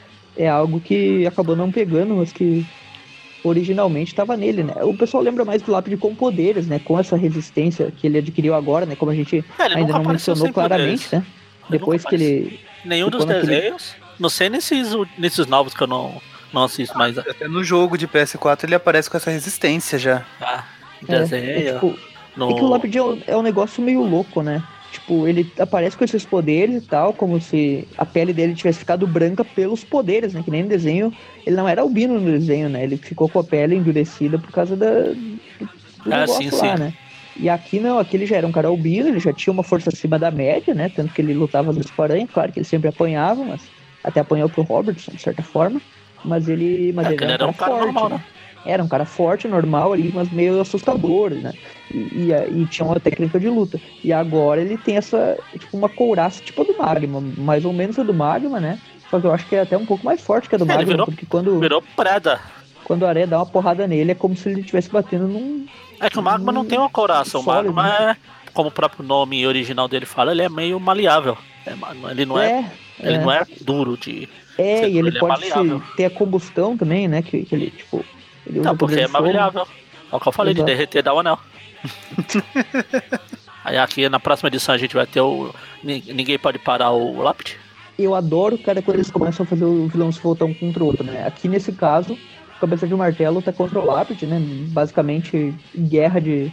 é algo que acabou não pegando, mas que originalmente estava nele, né? O pessoal lembra mais do lápide com poderes, né? Com essa resistência que ele adquiriu agora, né? Como a gente É, ainda não mencionou claramente, poderes. né? Ele Depois que ele. Nenhum dos desenhos. Não sei nesses, nesses novos que eu não, não assisto mais. Até no jogo de PS4 ele aparece com essa resistência já. Ah, É, desenho. é, tipo, no... é que o lápide é um, é um negócio meio louco, né? Tipo, ele aparece com esses poderes e tal, como se a pele dele tivesse ficado branca pelos poderes, né? Que nem no desenho. Ele não era albino no desenho, né? Ele ficou com a pele endurecida por causa da, do, do Ah, negócio sim, lá, sim. né? E aqui não, aqui ele já era um cara albino, ele já tinha uma força acima da média, né? Tanto que ele lutava às vezes com aranha, claro que ele sempre apanhava, mas até apanhou pro Robertson, de certa forma. Mas ele, mas É, ele era um cara, forte, normal, né? né? Era um cara forte, normal ali, mas meio assustador, né? E, e, e tinha uma técnica de luta. E agora ele tem essa, tipo, uma couraça tipo a do Magma, mais ou menos a do Magma, né? Só que eu acho que é até um pouco mais forte que a do É, Magma, virou- porque quando, Virou preda. quando a areia dá uma porrada nele, é como se ele estivesse batendo num. É que o Magma não tem uma coraça. O Magma é, como o próprio nome original dele fala, ele é meio maleável. É, ele não é, ele é. não é duro de. É, e ele, ele é pode ter a combustão também, né? Que, que ele, tipo. Ele usa Não, porque é de maleável. É o que eu falei, Exato. de derreter da anel. Aí aqui na próxima edição a gente vai ter o. Nin- Ninguém pode parar o lápide. Eu adoro, cara, quando eles começam a fazer o vilão se voltar um contra o outro, né? Aqui nesse caso, o Cabeça de Martelo tá contra o Lápide, né? Basicamente, guerra de,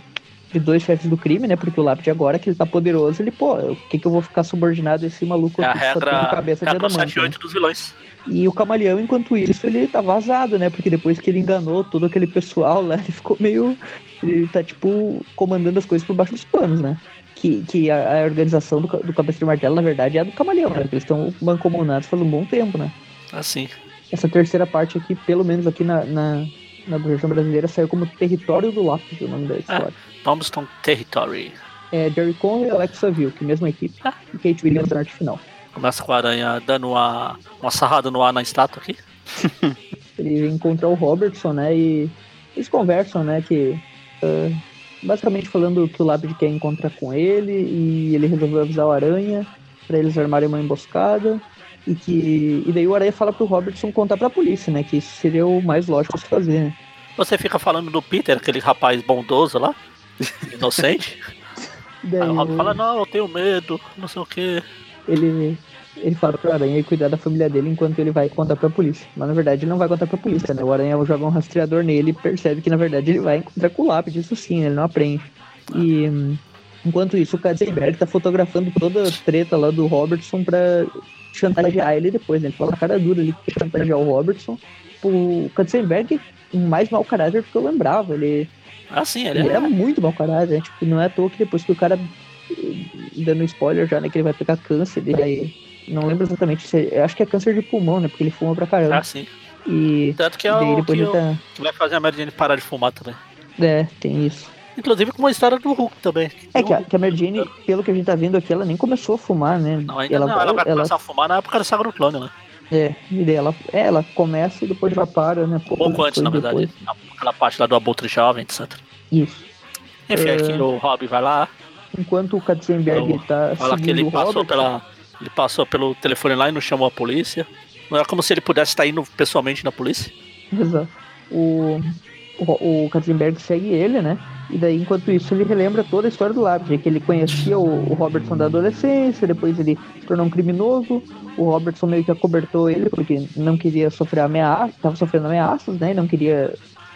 de dois chefes do crime, né? Porque o Lápide agora, que ele tá poderoso, ele, pô, o que que eu vou ficar subordinado a esse maluco É a aqui que só regra, cabeça de regra adamante, 7 e né? 8 dos vilões. E o Camaleão, enquanto isso, ele tá vazado, né? Porque depois que ele enganou todo aquele pessoal lá, ele ficou meio... Ele tá, tipo, comandando as coisas por baixo dos panos, né? Que, que a, a organização do, do Cabeça de Martelo, na verdade, é a do Camaleão, né? Porque eles estão mancomunados faz um bom tempo, né? Assim. Essa terceira parte aqui, pelo menos aqui na, na, na versão brasileira, saiu como Território do Lápis, o nome da história. Tombstone Territory. É, Jerry Conway e Alexa Vilk, mesma equipe. Ah. E Kate Williams na arte final. Começa com a aranha dando uma, uma sarrada no ar na estátua aqui. Ele encontra o Robertson, né? E eles conversam, né? Que ah, basicamente falando que o Lápide quer encontrar com ele e ele resolveu avisar o Aranha pra eles armarem uma emboscada. E que. E daí o Aranha fala pro Robertson contar pra polícia, né? Que isso seria o mais lógico se fazer, né? Você fica falando do Peter, aquele rapaz bondoso lá, inocente. Daí Aí o Robin o- fala, não, eu tenho medo, não sei o que. Ele, ele fala pro Aranha ir cuidar da família dele enquanto ele vai contar pra polícia. Mas na verdade ele não vai contar pra polícia, né? O Aranha joga um rastreador nele e percebe que na verdade ele vai encontrar com o lápide, isso sim, ele não aprende. E enquanto isso, o Katzenberg tá fotografando toda a treta lá do Robertson pra chantagear ele depois, né? Ele fala cara dura ali que quer chantagear o Robertson. O Katzenberg, mais mau caráter do que eu lembrava. Ele, Assim, ele ele é. era muito mau caráter, né? Tipo, não é à toa que depois que o cara, dando spoiler já, né, que ele vai pegar câncer, vai, não lembro exatamente, se, acho que é câncer de pulmão, né, porque ele fuma pra caramba. Assim. E Tanto que é daí o depois que, eu- tá, que vai fazer a Mary Jane parar de fumar também. é, tem isso. Inclusive com uma história do Hulk também. É que a, que a Mary Jane, pelo que a gente tá vendo aqui, ela nem começou a fumar, né? Não, ainda ela, não, ela vai ela, começar a fumar na época da saga do clone, né? é, e daí ela, é, ela começa e depois já para, né? Um pouco antes, na depois. verdade. Aquela parte lá do Abutre Jovem, etc. Isso. Enfim, É. aqui o Rob vai lá, Enquanto o Katzenberg Eu- tá fala que ele passou Robert, pela. Ele passou pelo telefone lá e não chamou a polícia. Não é como se ele pudesse estar indo pessoalmente na polícia. Exato. O, o, o Katzenberg segue ele, né? E daí, enquanto isso, ele relembra toda a história do Lápide, que ele conhecia o, o Robertson da adolescência, depois ele se tornou um criminoso, o Robertson meio que acobertou ele porque não queria sofrer ameaças, estava sofrendo ameaças, né? Não queria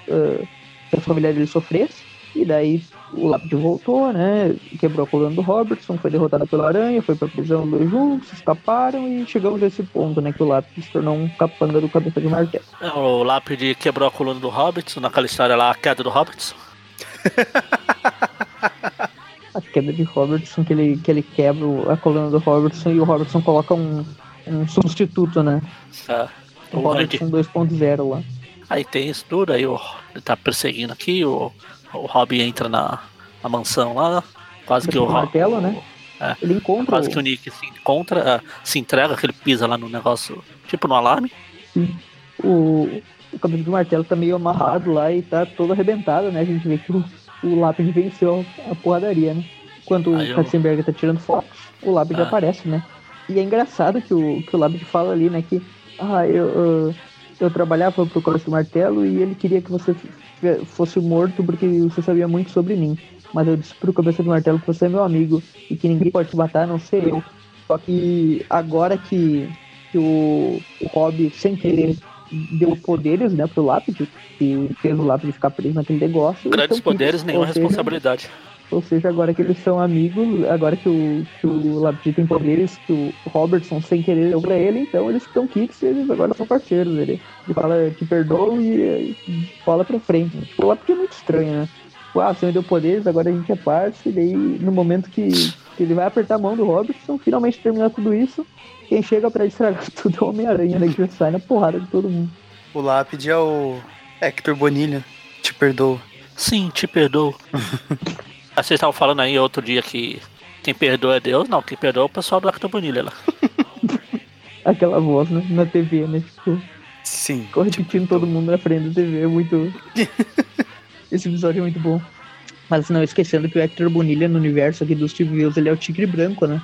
ah, que a família dele sofresse. E daí o Lápide voltou, né? Quebrou a coluna do Robertson, foi derrotado pela aranha, foi pra prisão dois juntos, escaparam e chegamos a esse ponto, né? Que o Lápide se tornou um capanga do cabeça de martelo. É, O Lápide quebrou a coluna do Hobbit, naquela história lá, a queda do Hobbit. a queda de Robertson, que ele, que ele quebra a coluna do Robertson e o Robertson coloca um, um substituto, né? É, O. Robertson 2.0 lá. Aí tem isso tudo, aí o, ele tá perseguindo aqui, o, o Rob entra na, na mansão lá, quase que o O martelo, né? É. Ele encontra Quase que o Nick se encontra, ah, se entrega, que ele pisa lá no negócio, tipo no alarme. o, o cabeça de martelo tá meio amarrado lá e tá todo arrebentado, né? A gente vê que o, o Lápide venceu a porradaria, né? Enquanto Aí o eu- Katzenberg tá tirando fotos, o Lápide Ah. aparece, né? E é engraçado que o, que o Lápide fala ali, né? Que, ah, eu, eu, eu trabalhava pro Colégio do Martelo e ele queria que você fosse morto porque você sabia muito sobre mim. Mas eu disse pro Cabeça do Martelo que você é meu amigo e que ninguém pode te matar, a não ser eu. Só que agora que, que o, o Rob, sem querer, deu poderes né, pro Lápide, que fez o Lápide ficar preso naquele negócio. Grandes poderes, nenhuma seja, responsabilidade. Ou seja, agora que eles são amigos, agora que o, que o Lapid tem poderes, que o Robertson sem querer deu pra ele, então eles estão kits e eles agora são parceiros. Ele, ele fala que perdoa e, e fala pra frente. Tipo, o Lapid é muito estranho, né? Tipo, ah, você me deu poderes, agora a gente é parceiro, e daí no momento que, que ele vai apertar a mão do Robertson, finalmente terminar tudo isso, quem chega pra estragar tudo é o Homem-Aranha, né? Que já sai na porrada de todo mundo. O Lápide é o Hector Bonilha. Te perdoo. Sim, te perdoo. Ah, vocês estavam falando aí outro dia que quem perdoa é Deus. Não, quem perdoa é o pessoal do Acto Bonilha lá. Aquela voz, né? Na TV, né? Tipo, Sim. ficou repetindo tipo, todo mundo na frente da TV. É muito. Esse episódio é muito bom. Mas não esquecendo que o Hector Bonilha no universo aqui dos Steve Wills, ele é o Tigre Branco, né?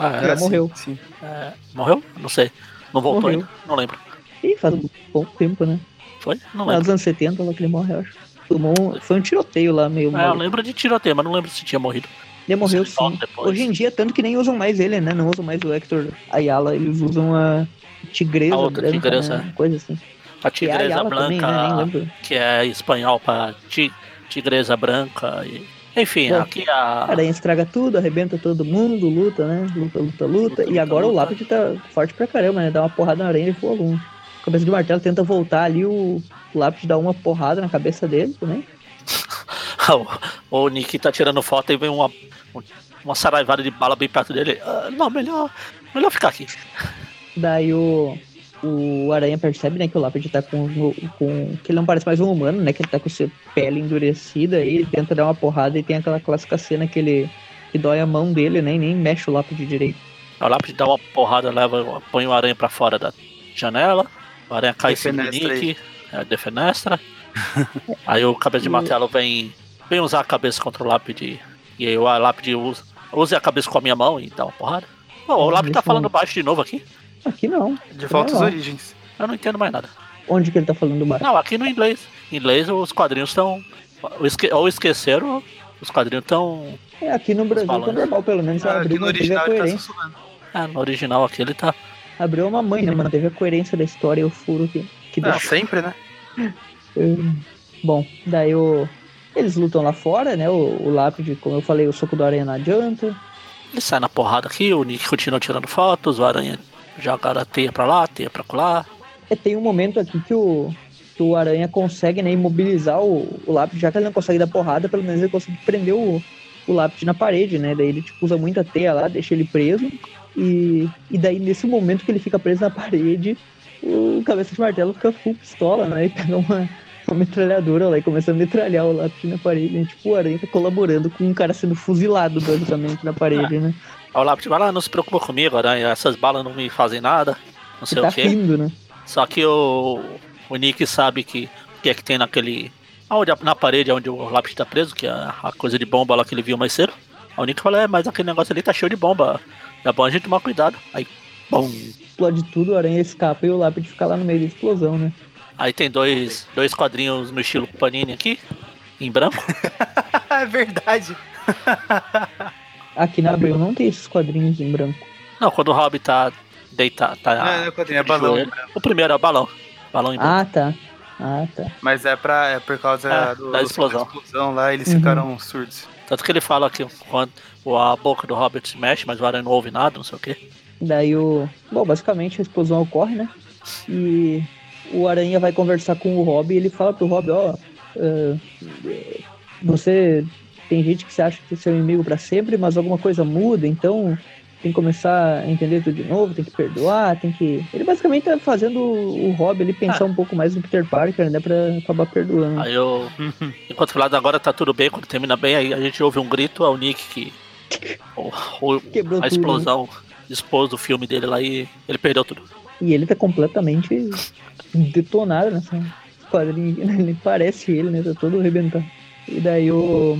Ah, Já é, sim, morreu. Sim. é, morreu? Não sei. Não voltou Morreu. ainda? Não lembro. E faz um bom tempo, né? Foi? Não Nos lembro. anos 70 lá que ele morre, eu acho. Tomou um- Foi um tiroteio lá, meio. É, eu lembro de tiroteio, mas não lembro se tinha morrido. Ele morreu sim. depois. Hoje em dia, tanto que nem usam mais ele, né? Não usam mais o Hector Ayala, eles usam a tigresa A outra branca, tigresa, né? Coisa assim. A a tigresa Ayala branca, também, né? Que é espanhol para ti, tigresa branca. E... Enfim, Bom, aqui a. Aranha estraga tudo, arrebenta todo mundo, luta, né? Luta, luta, luta. Luta, e luta, agora o luta. Lápide tá forte pra caramba, né? Dá uma porrada na aranha e voa algum. Cabeça de martelo tenta voltar ali, o Lápide dá uma porrada na cabeça dele também. o, o Nick tá tirando foto e vem uma, uma saraivada de bala bem perto dele. Ah, não, melhor, melhor ficar aqui. Daí o, o Aranha percebe, né, que o Lápide tá com, com. que ele não parece mais um humano, né? Que ele tá com sua pele endurecida e ele tenta dar uma porrada e tem aquela clássica cena que ele. que dói a mão dele, né? E nem mexe o Lápide direito. O lápis dá uma porrada, leva, põe o aranha pra fora da janela. O aranha cai em cima do Defenestra Nick, é, defenestra. aí o cabeça de martelo vem, vem usar a cabeça contra o lápide. E aí o lápide usa, usa a cabeça com a minha mão e dá uma porrada. Pô, o lápide tá falando baixo de novo aqui. Aqui não. De volta às Não. origens. Eu não entendo mais nada. Onde que ele tá falando baixo? Não, aqui no inglês. Em inglês os quadrinhos estão. Ou, esque, ou esqueceram, os quadrinhos estão. É, aqui no Brasil tá falando. normal, pelo menos. Ah, abriu, aqui no original ele tá coerência. sussurrando. É, no original aqui ele tá. Abriu uma mãe, né? Manteve a coerência da história e o furo que, que Ah, sempre, né? Bom, daí o. Eles lutam lá fora, né? O, o lápide, como eu falei, o soco do aranha não adianta. Ele sai na porrada aqui, o Nick continua tirando fotos, o Aranha joga a teia pra lá, teia pra lá. E tem um momento aqui que o, que o aranha consegue, né, imobilizar o, o lápide, já que ele não consegue dar porrada, pelo menos ele consegue prender o, o lápide na parede, né? Daí ele tipo, usa muita teia lá, deixa ele preso. E, e daí, nesse momento que ele fica preso na parede, o cabeça de martelo fica full pistola, né? E pega uma, uma metralhadora lá e começa a metralhar o lápide na parede. Né? Tipo, o aranha tá colaborando com um cara sendo fuzilado, basicamente, na parede, né? Aí o lápide vai lá, não se preocupa comigo, Aranha, essas balas não me fazem nada, não sei tá o quê. rindo, né? Só que o, o Nick sabe que o que é que tem naquele. Aonde, na parede onde o lápis tá preso, que é a coisa de bomba lá que ele viu mais cedo. Aí o Nick fala, é, mas aquele negócio ali tá cheio de bomba. É bom a gente tomar cuidado. Aí, bom. Explode tudo, o aranha escapa e o lápide fica lá no meio da explosão, né? Aí tem dois, dois quadrinhos no estilo Panini aqui, em branco. é verdade. Aqui na Abril não tem esses quadrinhos em branco. Não, quando o Rob tá deitado, tá. Não, não é quadrinho, é balão. joelho. O primeiro é o balão. Balão em branco. Ah, tá. Ah, tá. Mas é, pra, é por causa É, do, da explosão. explosão lá, eles Uhum. ficaram surdos. Tanto que ele fala que quando a boca do Robert se mexe, mas o Aranha não ouve nada, não sei o quê. Daí o. Bom, basicamente a explosão ocorre, né? E o Aranha vai conversar com o Rob e ele fala pro Rob, ó. eh, você. Tem gente que você acha que é seu inimigo pra sempre, mas alguma coisa muda, então tem que começar a entender tudo de novo, tem que perdoar, tem que. Ele basicamente tá fazendo o Rob ele pensar um pouco mais no Peter Parker, né? Pra acabar perdoando. Aí eu. Enquanto lado agora tá tudo bem, quando termina bem, aí a gente ouve um grito, é o Nick que. O, o- a tudo, né? explosão expôs do filme dele lá e ele perdeu tudo. E ele tá completamente detonado nessa quadrinha. Ele parece ele, né? Tá todo arrebentado. E daí o.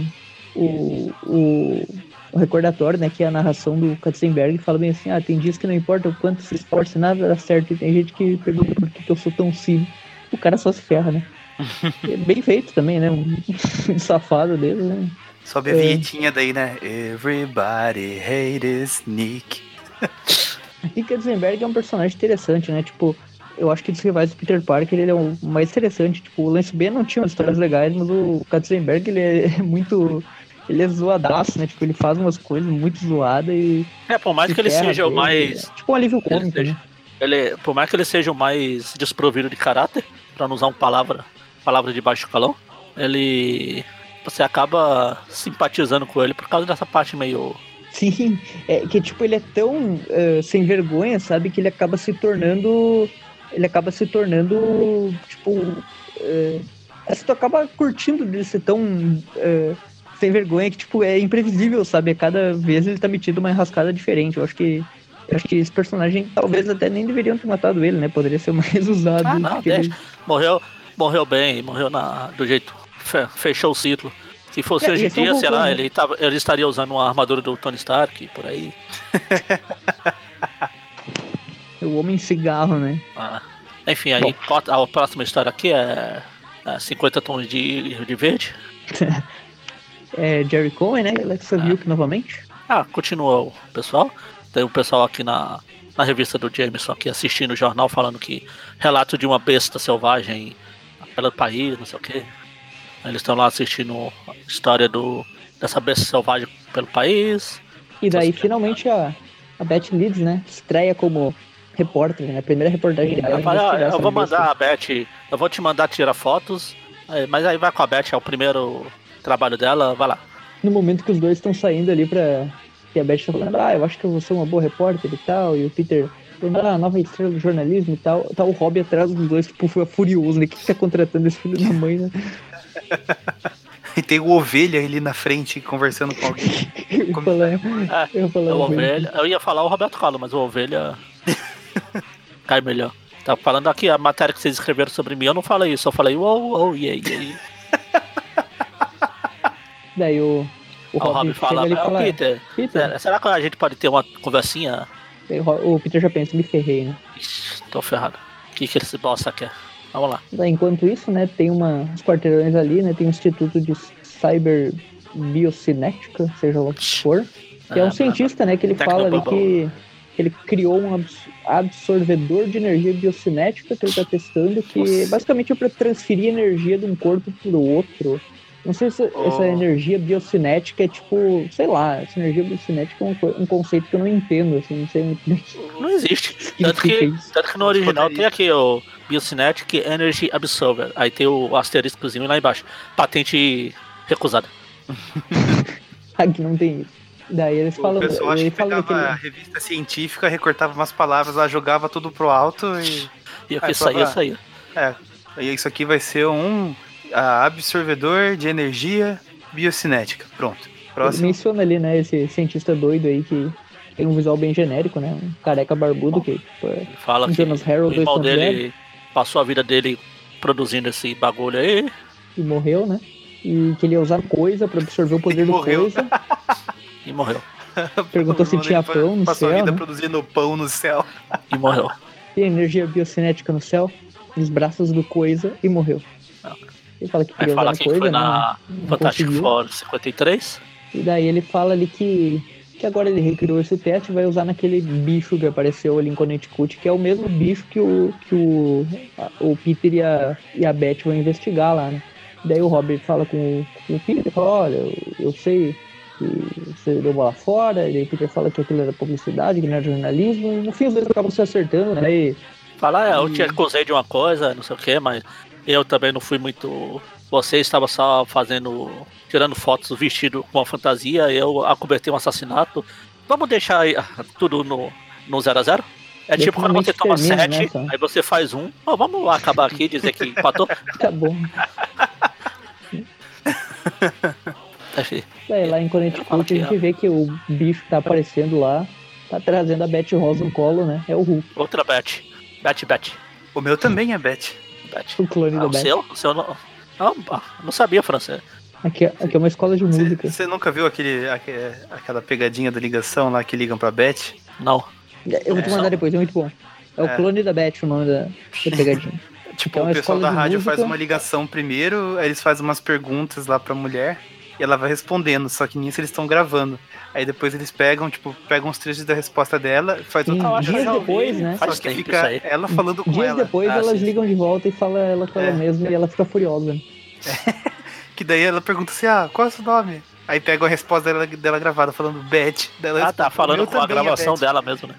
O. O, um recordatório, né? Que é a narração do Katzenberg fala bem assim, ah, tem dias que não importa o quanto se esforce, nada dá certo. E tem gente que pergunta por que, que eu sou tão sim. O cara só se ferra, né? é bem feito também, né? Um, safado dele, né? Sobe a É. vinhetinha daí, né? Everybody hates Nick. E Katzenberg é um personagem interessante, né? Tipo, eu acho que dos rivais do Peter Parker, ele é o mais interessante. Tipo, o Lance B não tinha histórias legais, mas o Katzenberg, ele é muito... Ele é zoadaço, né? Tipo, ele faz umas coisas muito zoadas e... É, por mais se que ele seja o mais. Tipo um alívio Ele cômico, seja, né? ele, por mais que ele seja o mais desprovido de caráter, pra não usar uma palavra, palavra de baixo calão, ele. Você acaba simpatizando com ele por causa dessa parte meio. Sim, é que tipo, ele é tão eh, sem vergonha, sabe? Que ele acaba se tornando. Ele acaba se tornando. Tipo. assim, tu acaba curtindo dele ser tão eh, sem vergonha que, tipo, é imprevisível, sabe? A cada vez ele tá metido uma enrascada diferente. Eu acho que. Eu acho que esse personagem talvez até nem deveriam ter matado ele, né? Poderia ser mais usado. Ah, não, porque ele- deixa. Morreu, morreu bem, morreu na, do jeito. fe- Fechou o ciclo. Se fosse É, hoje em dia, sei lá, ele, tava, ele estaria usando uma armadura do Tony Stark, por aí. O homem cigarro, né? Ah, enfim, aí corta- a próxima história aqui é, é 50 tons de, de verde. É Jerry Cohen, né? Alexa Vilk novamente. Ah, continua o pessoal. Tem o pessoal aqui na, na revista do Jameson aqui assistindo o jornal falando que relato de uma besta selvagem pelo país, não sei o quê. Eles estão lá assistindo a história do, dessa besta selvagem pelo país. E daí, finalmente, a, a Beth Leeds, né? Estreia como repórter, né? A primeira reportagem dela. Eu, ah, eu essa vou besta. mandar a Beth, eu vou te mandar tirar fotos, é, mas aí vai com a Beth, é o primeiro trabalho dela, vai lá. No momento que os dois estão saindo ali pra... Que a Beth tá falando, ah, eu acho que eu vou ser uma boa repórter e tal. E o Peter... falando, Ah, nova estrela do jornalismo e tal. Tá o Rob atrás dos dois, tipo, furioso, né? Quem que tá contratando esse filho da mãe, né? E tem o ovelha ali na frente conversando com alguém. Eu ia Como- falar... É, Eu ia falar... o ovelha. ovelha, eu ia falar o Roberto Carlos, mas o ovelha cai melhor. Tá falando aqui a matéria que vocês escreveram sobre mim, eu não falei isso, eu falei uou, uou, e aí, e aí. Daí o... O Aí o Rob Rob chega fala, ali "Ah, fala... Peter, Peter, será- que a gente pode ter uma conversinha? O o Peter já pensa, me ferrei, né? Ixi, tô ferrado. O que, que esse bosta quer? Vamos lá. Enquanto isso, né, tem uma, uns quarteirões ali, né, tem um instituto de cyber biocinética, seja lá o que for, que é um Ah, cientista, né, que ele fala ali que, que ele criou um abs- absorvedor de energia biocinética que ele está testando, que Nossa. basicamente é para transferir energia de um corpo para o outro. Não sei se Oh. essa energia biocinética é tipo, sei lá, essa energia biocinética é um, um conceito que eu não entendo, assim, não sei muito bem o Não existe. que Tanto que, tanto que no original tem aqui o Biocinetic Energy Absorber. Aí tem o asteriscozinho lá embaixo. Patente recusada. Aqui não tem isso. Daí eles O falam, pessoal acha ele que pegava a revista científica, recortava umas palavras lá, jogava tudo pro alto e. E aqui só saía, saía. É. E isso aqui vai ser um absorvedor de energia biocinética. Pronto. Ele Próximo. menciona ali, né, esse cientista doido aí que tem um visual bem genérico, né? Um careca barbudo que tipo, é Ele fala que Jonas o Harold irmão 2.0 dele passou a vida dele produzindo esse bagulho aí. e morreu, né? E que ele ia usar coisa pra absorver o poder E do morreu. coisa. E morreu. Perguntou se irmão tinha pão no Passou a céu, vida né? produzindo pão no céu. E morreu. Tem energia biocinética no céu, nos braços do coisa e morreu. Ele fala que queria fala usar que coisa, foi né? na Não Fantastic conseguiu. Four 53. E daí ele fala ali que, que agora ele recriou esse teste e vai usar naquele bicho que apareceu ali em Connecticut, que é o mesmo bicho que o, que o, a- o Peter e a, e a Beth vão investigar lá, né? Daí o Robert fala com, o- com o Peter, fala, olha, eu, eu sei que você deu bola fora, e daí o Peter fala que aquilo era publicidade, que não era jornalismo, e no fim os dois acabam se acertando, né? E, Fala, é, eu E- te acusei de uma coisa, não sei o que, mas eu também não fui muito. Você estava só fazendo. tirando fotos do vestido com uma fantasia, eu acobertei um assassinato. Vamos deixar aí, ah, tudo no, no 0 a 0 É tipo quando você toma Definitivamente termina, 7, né, aí você faz um. Ó, vamos acabar aqui e dizer que empatou. tá bom. Lá em que a gente vê que o bicho que tá aparecendo lá tá trazendo a Beth Rosa no colo, né? É o Hulk, outra bet. Bet, bet. O meu também é Beth. Bet. o clone Ah, da o Beth. seu? O seu não. Não, ah, não sabia francês. Aqui, é- aqui é uma escola de música. Você nunca viu aquele, aque- aquela pegadinha da ligação lá que ligam pra Beth? Não. Eu vou te É. mandar depois, é muito bom. É o É. clone da Beth, o nome da, da pegadinha. Tipo, é o pessoal da rádio música. faz uma ligação primeiro, aí eles fazem umas perguntas lá pra mulher e ela vai respondendo, só que nisso eles estão gravando. Aí depois eles pegam, tipo, pegam os trechos da resposta dela, faz outra que dias depois, né? Só que fica ela falando com Dias ela. depois Ah, elas sim. ligam de volta e fala ela com ela É. mesma e ela fica furiosa. Que daí ela pergunta assim, ah, qual é o seu nome? Aí pega a resposta dela, dela gravada falando Beth. Dela Ah, tá responde, "O falando com a é gravação Beth." dela mesmo, né?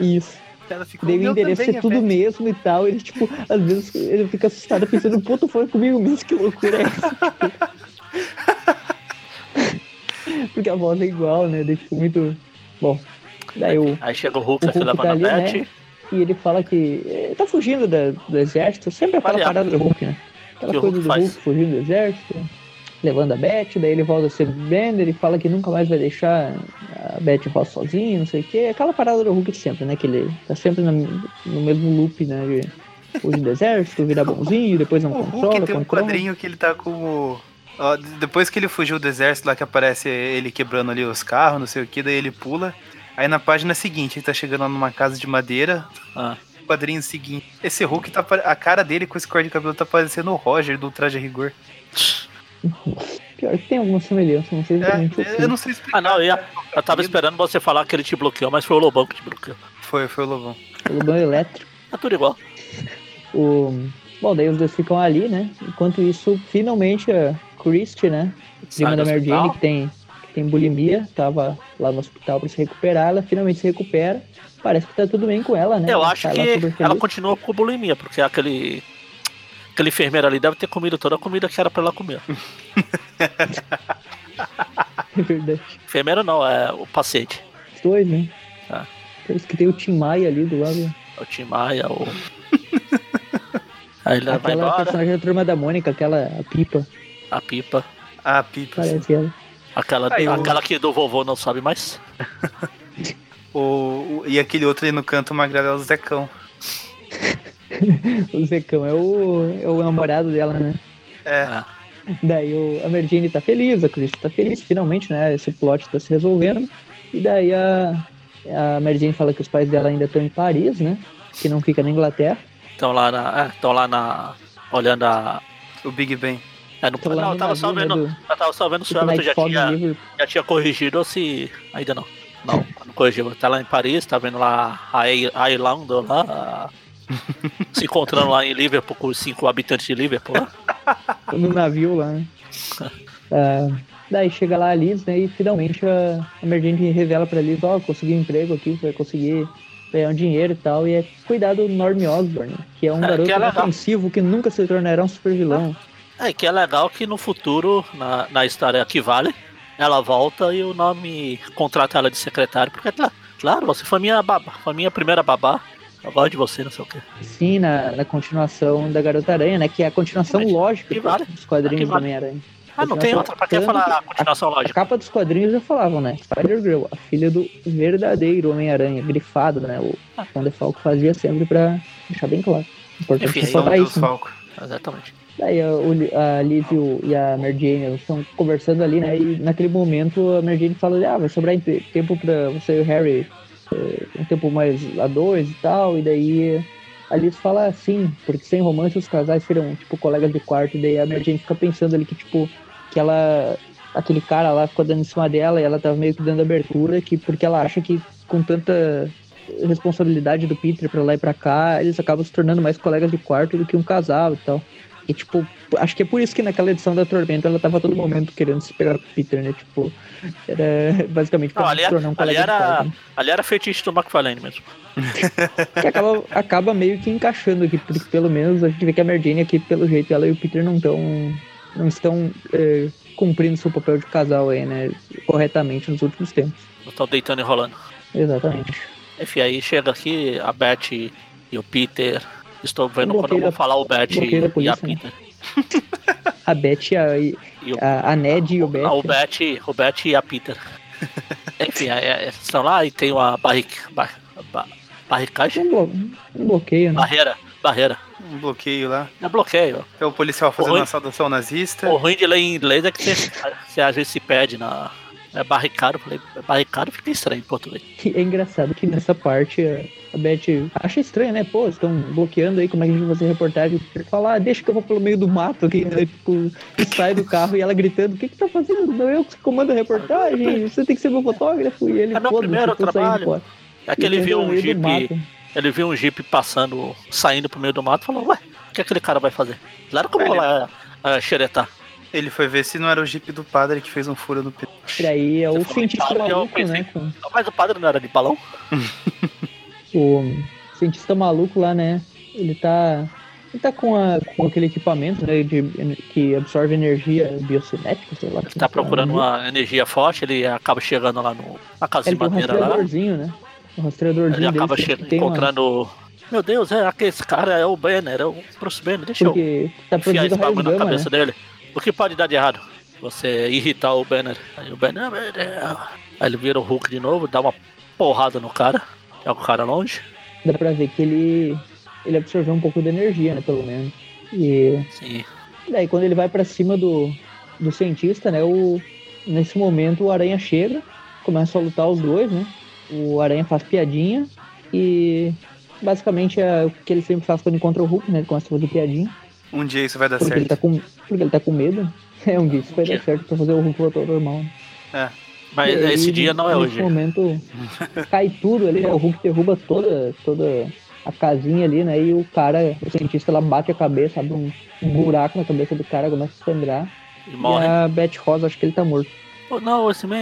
Isso. Ela fica, Daí "O endereço é tudo Beth." mesmo e tal. Ele, tipo, às vezes ele fica assustado pensando, puta, foi comigo mesmo, que loucura é essa? Porque a voz é igual, né? Daí, tipo, muito. Bom. Daí o. Aí chega o Hulk, O Hulk levando tá a ali, Beth. né? E ele fala que eh, tá fugindo da- do exército, sempre aquela Aliás, parada do Hulk, né? Aquela coisa Hulk do faz? Hulk fugindo do exército, levando a Beth, daí ele volta a ser Bender e fala que nunca mais vai deixar a Beth em sozinha, não sei o que. Aquela parada do Hulk de sempre, né? Que ele tá sempre no, no mesmo loop, né? De fugir do exército, virar bonzinho, depois não O Hulk controla, tem um controla. quadrinho que ele tá com o. ó, depois que ele fugiu do exército lá que aparece ele quebrando ali os carros, não sei o que, daí ele pula. Aí na página seguinte, ele tá chegando lá numa casa de madeira. Ah, O quadrinho seguinte. Esse Hulk tá. A cara dele com esse corte de cabelo tá parecendo o Roger do Traje Rigor. Pior que tem alguma semelhança, não sei É, exatamente o eu que. não sei explicar. Ah, não, eu, ia- eu tava esperando você falar que ele te bloqueou, mas foi o Lobão que te bloqueou. Foi, foi o Lobão. O Lobão elétrico. É tudo igual. O... Bom, daí os dois ficam ali, né? Enquanto isso, finalmente a Christie, né? Prima da Mary. Jane, que tem, que tem bulimia, tava lá no hospital pra se recuperar, ela finalmente se recupera. Parece que tá tudo bem com ela, né? Eu acho tá que ela continua com bulimia, porque aquele. Aquele enfermeiro ali deve ter comido toda a comida que era pra ela comer. É verdade. Enfermeiro não, é o paciente. Os dois, né? Ah. Parece que tem o Tim Maia ali do lado. É O Tim Maia, o. Aí ele vai Aquela embora, personagem da turma da Mônica, aquela pipa, a pipa. Ah, Pipa. sim. parece ela. Aquela, Aí, o- aquela que do vovô não sabe mais. O, o- e aquele outro ali no canto, o Magrelo é o Zecão. O Zecão é o, é o namorado dela, né? É. Ah, Daí o, a Mary Jane tá feliz, a Chris tá feliz, finalmente, né? Esse plot tá se resolvendo. E daí a, a Mary Jane fala que os pais dela ainda estão em Paris, né? Que não fica na Inglaterra. Estão lá na. É, estão lá na. Olhando a. O Big Ben. É, lá não, no eu tava só né, vendo. do- Eu tava só vendo se o Everton já tinha, já tinha corrigido ou se. Ainda não. Não, não corrigiu. Tá lá em Paris, tá vendo lá a Ir- a Irlanda lá. se encontrando lá em Liverpool com os cinco habitantes de Liverpool no navio lá, né? Ah, daí chega lá a Liz, né? E finalmente a, a Jane revela pra Liz, ó, consegui um emprego aqui, vai conseguir ganhar um dinheiro e tal. E é cuidar do Norm Osborn, que é um É, garoto que legal. inofensivo que nunca se tornará um super vilão. É, que é legal que no futuro, na, na história que vale, ela volta e o nome contrata ela de secretário, porque tá, claro, você foi minha babá, foi minha primeira babá. Eu gosto de você, não sei o quê. Sim, na, na continuação da Garota Aranha, né? Que é a continuação Exatamente. lógica Que vale. dos quadrinhos Que do vale. Homem-Aranha. Ah, não tem outra, pra que falar a continuação A lógica? capa dos quadrinhos já falavam, né? Spider-Girl, a filha do verdadeiro Homem-Aranha, grifado, né? O Tom DeFalco fazia sempre pra deixar bem claro. Importante Enfim, Deus isso. né? Falco. Exatamente. Daí a, a e, a Mary Jane estão conversando ali, né? E naquele momento a Mary Jane fala, ah, vai sobrar tempo pra você e o Harry, eh, um tempo mais a dois e tal. E daí a Liz fala assim, porque sem romance os casais seriam, tipo, colegas de quarto. E daí a Mary Jane fica pensando ali que, tipo, que ela... Aquele cara lá ficou dando em cima dela e ela tava meio que dando abertura, que, porque ela acha que com tanta responsabilidade do Peter pra lá e pra cá, eles acabam se tornando mais colegas de quarto do que um casal e tal. E, tipo, acho que é por isso que naquela edição da Tormenta ela tava todo momento querendo se pegar com o Peter, né? Tipo, era basicamente pra Não, ali, se tornar um ali, colega de era, né? ali era feitiço do McFarlane mesmo. Que acaba, acaba meio que encaixando aqui, porque pelo menos a gente vê que a Mary Jane aqui, pelo jeito, ela e o Peter não estão não estão é, cumprindo seu papel de casal aí, né? Corretamente nos últimos tempos. Estão deitando e rolando. Exatamente. Enfim, aí chega aqui a Beth e o Peter. Estou vendo quando eu vou falar o Beth da e a polícia, né? Peter. A Beth e a, e E o, a, a Ned e o Beth. o Beth, o Beth e a Peter. Enfim, aí, eles estão lá e tem uma barric, bar, bar- barricagem. Um, blo- um bloqueio, né? Barreira, barreira. um bloqueio lá. É bloqueio. É o policial fazendo Oi? uma saudação nazista. O ruim de ler em inglês é que você, você às vezes se perde na. É barricado, falei, barricado fica estranho em português. É engraçado que nessa parte a- Beth acha estranho, né? Pô, estão bloqueando aí, como é que a gente vai fazer reportagem? Ele fala, ah, deixa que eu vou pelo meio do mato aqui, né? Tipo, e sai do carro e ela gritando, o que que tá fazendo? Não, eu que comando a reportagem, você tem que ser meu fotógrafo. E ele, É meu "Foda-se, primeiro trabalho." É que ele viu no um jeep. Ele viu um jeep passando, saindo pro meio do mato e falou, ué, o que aquele cara vai fazer? Claro que eu vou lá é, xeretar. Ele foi ver se não era o jipe do padre que fez um furo no pneu. E aí é o cientista Itália, eu maluco, pensei- né? Com, Mas o padre não era de balão? o cientista maluco lá, né? Ele tá. Ele tá com, a, com aquele equipamento, né? De, que absorve energia biocinética, sei lá. Ele tá procurando uma energia forte, ele acaba chegando lá no, na casa Ele de tem um madeira lá. rastreadorzinho, né? Um rastreadorzinho Ele acaba que che- tem uma- encontrando. Meu Deus, é aquele esse cara é o Banner, é o Bruce Banner, deixa eu Porque tá enfiar esse bagulho na gama, né? cabeça dele. O que pode dar de errado? Você irritar o Banner. Aí o Banner. Aí ele vira o Hulk de novo, dá uma porrada no cara. Joga o cara longe. Dá pra ver que ele, ele absorveu um pouco de energia, né? Pelo menos. E Sim. daí quando ele vai pra cima do, do cientista, né? O, nesse momento o Aranha chega, começa a lutar os dois, né? O Aranha faz piadinha e basicamente é o que ele sempre faz quando encontra o Hulk, né? Ele começa a fazer piadinha. Um dia isso vai dar Porque ele, certo. tá com, porque ele tá com medo. É um dia isso vai dar dia. certo pra fazer o Hulk voltar ao normal. É. Mas E aí, esse dia não é nesse hoje. momento cai tudo ali, né? O Hulk derruba toda, toda a casinha ali, né? E o cara, o cientista lá bate a cabeça, abre um, buraco na cabeça do cara, começa a sangrar. E morre. E a Beth Rosa, acho que ele tá morto. Oh, não, esse man,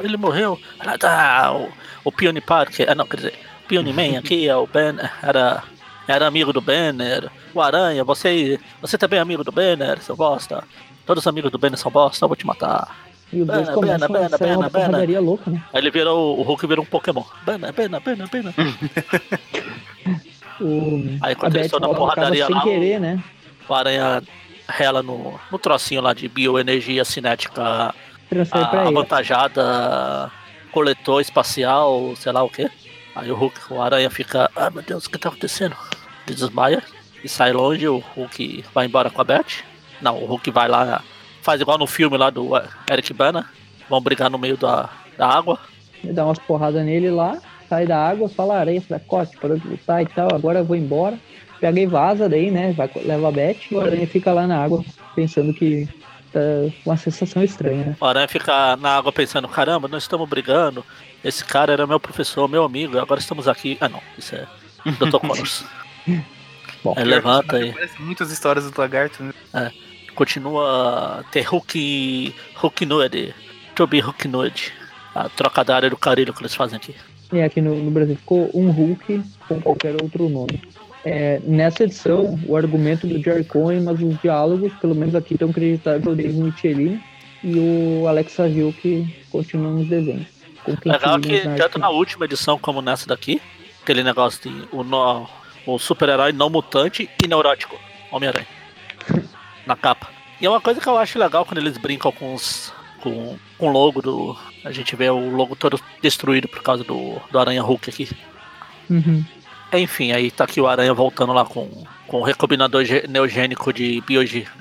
ele morreu. Ah, tá, o, o Peony Park, ah, não, quer dizer, Peony Man aqui, é o Ben, era, era amigo do Banner. O Aranha, você, você também é amigo do Banner, seu bosta. Todos os amigos do Banner são bosta, eu vou te matar. E os dois Bena, começam Bena, a sair Bena, uma Bena. porradaria louca, né? Aí ele virou, o Hulk virou um Pokémon. Banner, Banner, Banner, Banner. O, Aí quando eles estão na porradaria lá, querer, né? o Aranha rela no, no trocinho lá de bioenergia cinética a, avantajada coletor espacial, sei lá o que. Aí o Hulk, o Aranha fica, ah meu Deus, o que tá acontecendo? Ele desmaia e sai longe, o Hulk vai embora com a Beth. Não, o Hulk vai lá, faz igual no filme lá do eh, Eric Bana, vão brigar no meio da, da água. Ele dá umas porradas nele lá, sai da água, fala aranha, fracote, parou de lutar e tal, agora eu vou embora. Pega e vaza daí, né? Vai, leva a Beth e o aranha fica lá na água, pensando que tá uma sensação estranha, né? O Aranha fica na água pensando, caramba, nós estamos brigando. Esse cara era meu professor, meu amigo, agora estamos aqui. Ah não, isso é Dr. Connors. Bom, Aí levanta e Parece muitas histórias do lagarto, né? continua a ter Hulk. Hulk Nude. To be Hulk Nude. A trocadária do carilho que eles fazem aqui. E aqui no, no Brasil ficou um Hulk com qualquer outro nome. É, nessa edição, o argumento do Jerry Cohen, mas os diálogos, pelo menos aqui, estão creditados ao Dave Michelin e o Alex Savio, que continua nos desenhos. Legal que tanto na última edição como nessa daqui, aquele negócio de o, no- o super-herói não mutante e neurótico, Homem-Aranha. na capa. E é uma coisa que eu acho legal quando eles brincam com os. com, com o logo do. A gente vê o logo todo destruído por causa do, do Aranha Hulk aqui. Uhum. Enfim, aí tá aqui o Aranha voltando lá com, com o recombinador neogênico de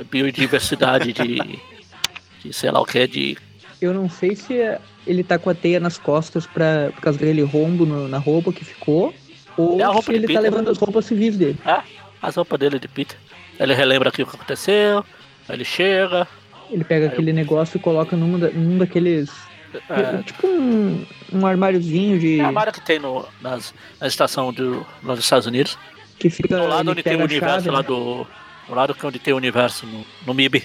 biodiversidade de. de sei lá o que, de. Eu não sei se é- ele tá com a teia nas costas pra, por causa daquele rombo no- na roupa que ficou, ou É se ele tá Peter. levando as roupas civis dele. Ah, as roupas dele de Peter. Ele relembra aqui o que aconteceu, aí ele chega. Ele pega Aí eu- aquele negócio e coloca num, da- num daqueles. É, Tipo um, um armáriozinho de. É a área que tem no, nas, na estação do, dos Estados Unidos. que fica. Do lado onde tem o universo chave, lá né? do. Do lado é onde tem o universo no, no MIB.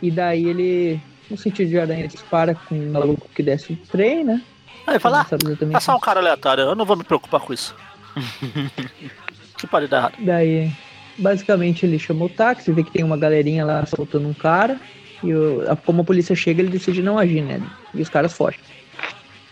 E daí ele, no sentido de aranha, dispara com um maluco que desce do trem, né? Aí fala, Não ah, sabe exatamente. é só um cara aleatório, eu não vou me preocupar com isso. que pode dar errado. Daí, basicamente, ele chama o táxi, vê que tem uma galerinha lá soltando um cara. E o- a- como a polícia chega, ele decide não agir, né? E os caras fogem.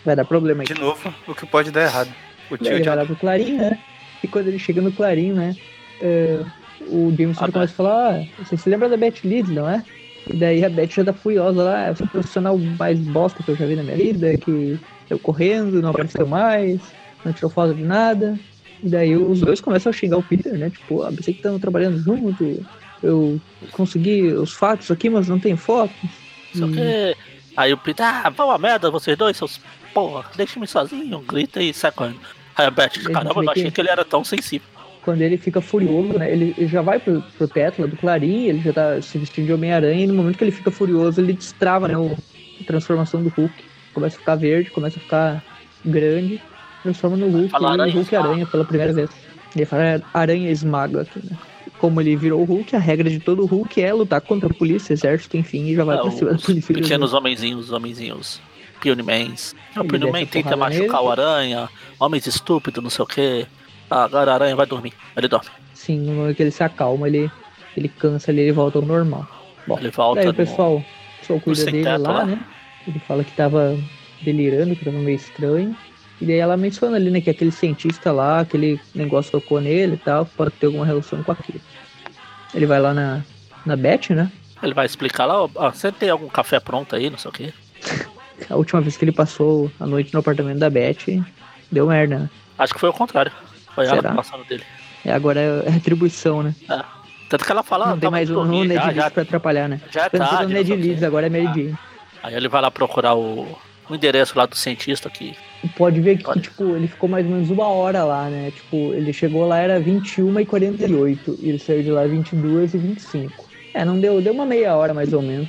Vai dar problema aí. De novo, o que pode dar errado. O tio ele de vai lá pro Clarim, né? E quando ele chega no Clarim, né? é, o Jameson Ah, começa a falar, ah, você se lembra da Beth Leeds, não é? E daí a Beth já tá furiosa lá, sou o profissional mais bosta que eu já vi na minha vida, que eu correndo, não apareceu mais, não tirou foto de nada. E daí os dois começam a xingar o Peter, né? Tipo, ah, pensei que estavam trabalhando junto. Eu consegui os fatos aqui, mas não tem foto. Só que. Aí o Peter, ah, vão a merda, vocês dois, seus porra, deixa-me sozinho, grita e sai correndo. Aí a Beth, caramba, eu não achei que ele era tão sensível. Quando ele fica furioso, né? Ele, ele já vai pro, pro teto lá do Clarim, ele já tá se vestindo de Homem-Aranha, e no momento que ele fica furioso, ele destrava, né? O, a transformação do Hulk. Começa a ficar verde, começa a ficar grande, transforma no Hulk, Fala o aranha Hulk esmaga. aranha pela primeira vez. Ele fala aranha esmaga aqui, né? Como ele virou o Hulk, a regra de todo Hulk é lutar contra a polícia, exército, enfim, e já vai Ah, pra cima da polícia. pequenos homenzinhos, os homenzinhos. O Ele Puneman desce a tenta machucar nele. o aranha, homens estúpidos, não sei o que. Agora a aranha vai dormir. Ele dorme. Sim, no momento que ele se acalma, ele, ele cansa ali, ele volta ao normal. Bom, Ele volta daí o no- pessoal, o pessoal cuida dele lá, lá. né? Ele fala que tava delirando, que tava meio estranho. E daí ela menciona ali, né, que aquele cientista lá, aquele negócio tocou nele e tal, pode ter alguma relação com aquilo. Ele vai lá na, na Beth, né? Ele vai explicar lá, ó, ah, você tem algum café pronto aí, não sei o que. A última vez que ele passou a noite no apartamento da Beth, deu merda, né? Acho que foi o contrário. Ela Será? passando dele. E agora é retribuição, né? Tanto que ela fala, não tem tá mais muito um, um Ned Leeds pra atrapalhar, né? já é tarde. Ned. Leeds, agora é Mary Ah. Jane. Aí ele vai lá procurar o, o endereço lá do cientista que Pode ver que, Olha. tipo, ele ficou mais ou menos uma hora lá, né? Tipo, ele chegou lá, era 21 e 48 e ele saiu de lá 22 e 25. É, não deu, deu uma meia hora mais ou menos.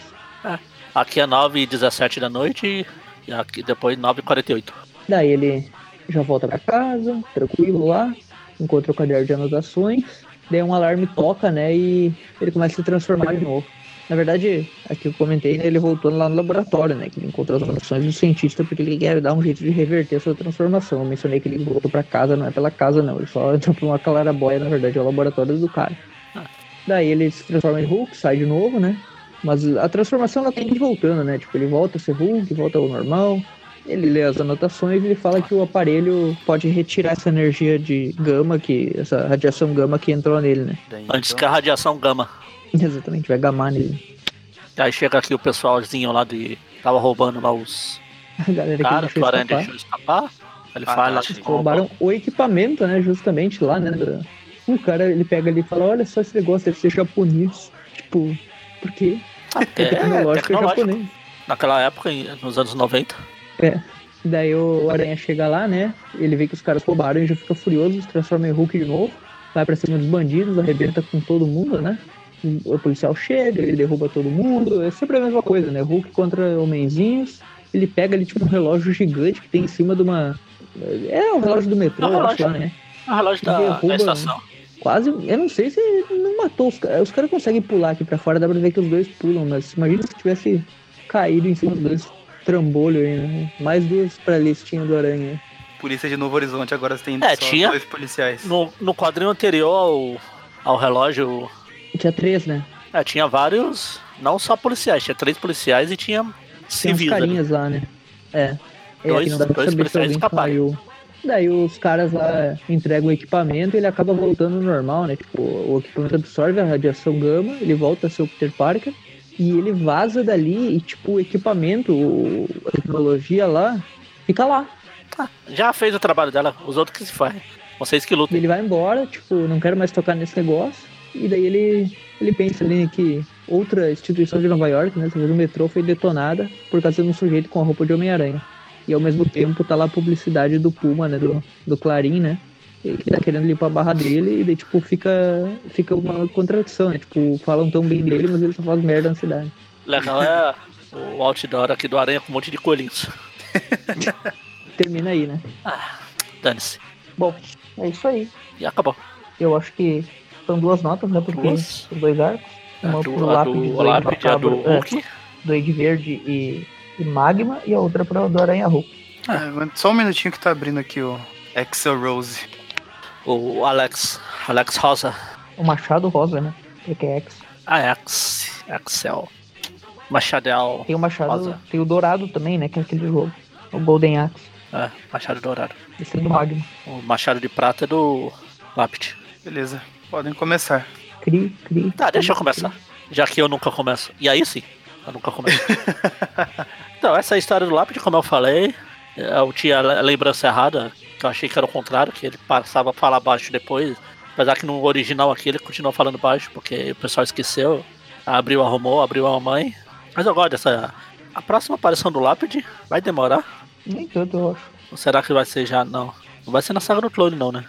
aqui é 9 e 17 da noite e aqui depois 9 e 48. Daí ele já volta pra casa, tranquilo lá, encontra o caderno de anotações, daí um alarme toca, né? E ele começa a se transformar de novo. Na verdade, aqui eu comentei, né, ele voltou lá no laboratório, né? Que ele encontrou as anotações do cientista porque ele quer dar um jeito de reverter essa transformação. Eu mencionei que ele voltou pra casa, não é pela casa não, ele só entrou pra uma clarabóia, na verdade, é o laboratório do cara. Daí ele se transforma em Hulk, sai de novo, né? Mas a transformação ela tem que ir voltando, né? Tipo, ele volta a ser Hulk, volta ao normal. Ele lê as anotações e ele fala que o aparelho pode retirar essa energia de gama, que essa radiação gama que entrou nele, né? Antes então, que a radiação gama. Exatamente, vai gamar nele. Aí chega aqui o pessoalzinho lá de. Tava roubando lá os A galera que caras que escapar. deixou escapar. Ele Ah, fala tá, que sim. Roubaram o equipamento, né? Justamente lá, né? O cara, ele pega ali e fala, olha só esse negócio, deve ser japonês. Tipo, por quê? É, Porque tecnológico é tecnológico. japonês. Naquela época, nos anos 90. É. Daí o Aranha chega lá, né? Ele vê que os caras roubaram e já fica furioso, se transforma em Hulk de novo. Vai pra cima dos bandidos, arrebenta com todo mundo, né? O policial chega, ele derruba todo mundo. É sempre a mesma coisa, né? Hulk contra homenzinhos. Ele pega ali, tipo, um relógio gigante que tem em cima de uma. É um relógio do metrô, É um acho lá, né? É o relógio da, Derruba, da estação. Quase. Eu não sei se não matou os caras. Os caras conseguem pular aqui pra fora, dá pra ver que os dois pulam, mas imagina se tivesse caído em cima dos dois trambolho aí, né? Mais duas pra listinha do Aranha. Polícia de Novo Horizonte agora tem É, só tinha- dois policiais. No, no quadrinho anterior ao, ao relógio, Tinha três, né? é, tinha vários. Não só policiais, tinha três policiais e tinha Tem uns civis ali. carinhas lá, né? É. É, Dois- aqui não dá pra dois policiais escaparam. Daí os caras lá entregam o equipamento e ele acaba voltando ao normal, né? Tipo, o equipamento absorve a radiação gama, ele volta a ser o Peter Parker e ele vaza dali e, tipo, o equipamento, a tecnologia lá, fica lá. Já fez o trabalho dela, os outros que se fazem. Vocês que lutem. ele vai embora, tipo, não quero mais tocar nesse negócio. E daí ele, ele pensa ali que outra instituição de Nova York, né, talvez o metrô, foi detonada por causa de um sujeito com a roupa de Homem-Aranha. E ao mesmo tempo tá lá a publicidade do Puma, né, do, do Clarim, né, que tá querendo limpar a barra dele. E daí, tipo, fica, fica uma contradição, né, tipo, falam tão bem dele, mas ele só faz merda na cidade. Legal é o outdoor aqui do Aranha com um monte de coelhinhos. Termina aí, né. Dane-se. Bom, é isso aí. E acabou. Eu acho que são duas notas, né, porque Duas. são dois arcos. Uma do, pro a lápide do do lápide, a do Macabro, é. Hulk. Duende Verde e, e Magma, e a outra para do Aranha Hulk. Ah, só um minutinho que tá abrindo aqui o Excel Rose. O Alex. Alex Rosa. O Machado Rosa, né? Porque é X. A X. Excel. Machadel. Tem o Machado, Rosa. tem o Dourado também, né? Que é aquele jogo. O Golden Axe. É, Machado Dourado. Esse é do Magma. O Machado de Prata é do Lápide. Beleza, podem começar. Cri, cri. Tá, deixa eu começar. Já que eu nunca começo. E aí sim, eu nunca começo. então, essa é a história do Lápide, como eu falei. Eu tinha a lembrança errada eu achei que era o contrário, que ele passava a falar baixo depois. Apesar que no original aqui ele continuou falando baixo, porque o pessoal esqueceu. Abriu, arrumou, abriu a mãe. Mas eu gosto dessa. A próxima aparição do Lápide vai demorar? Nem tanto, eu acho. Ou será que vai ser já? Não. Não vai ser na saga do clone, não, né?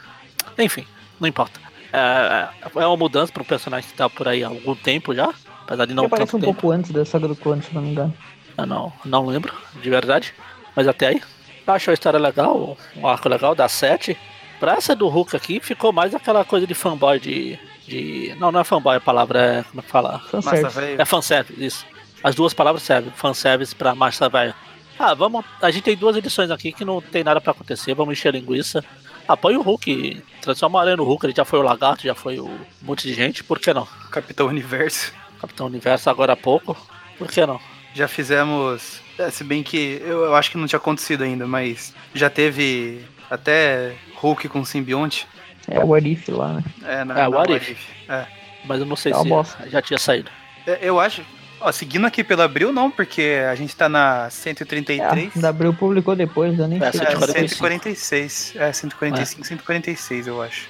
Enfim, não importa. É, é uma mudança para um personagem que tá por aí há algum tempo já. Apesar de não Ele aparece um tempo. pouco antes da saga do clone, se não me engano. Eu não, não lembro, de verdade. Mas até aí. Eu acho a história legal, um arco legal, dá 7. Pra essa do Hulk aqui, ficou mais aquela coisa de fanboy de. de não, não é fanboy a palavra, é. Como é que fala? Fanservice. É fanservice, isso. As duas palavras servem, fanservice pra massa velha. Ah, vamos. A gente tem duas edições aqui que não tem nada pra acontecer, vamos encher linguiça. Apoia o Hulk, transforma Aranha no Hulk, ele já foi o Lagarto, já foi o um monte de gente, por que não? Capitão Universo. Capitão Universo agora há pouco, por que não? Já fizemos. É, se bem que eu, eu acho que não tinha acontecido ainda, mas já teve até Hulk com simbionte. É o Arif lá, né? É, na, É, na What What If. If. É. Mas eu não sei uma se bosta. já tinha saído. É, Eu acho. Ó, seguindo aqui pelo Abril, não, porque a gente tá na É, 133. da Abril publicou depois, eu nem É, sei. É, 145. 146. É, 145, 146, eu acho.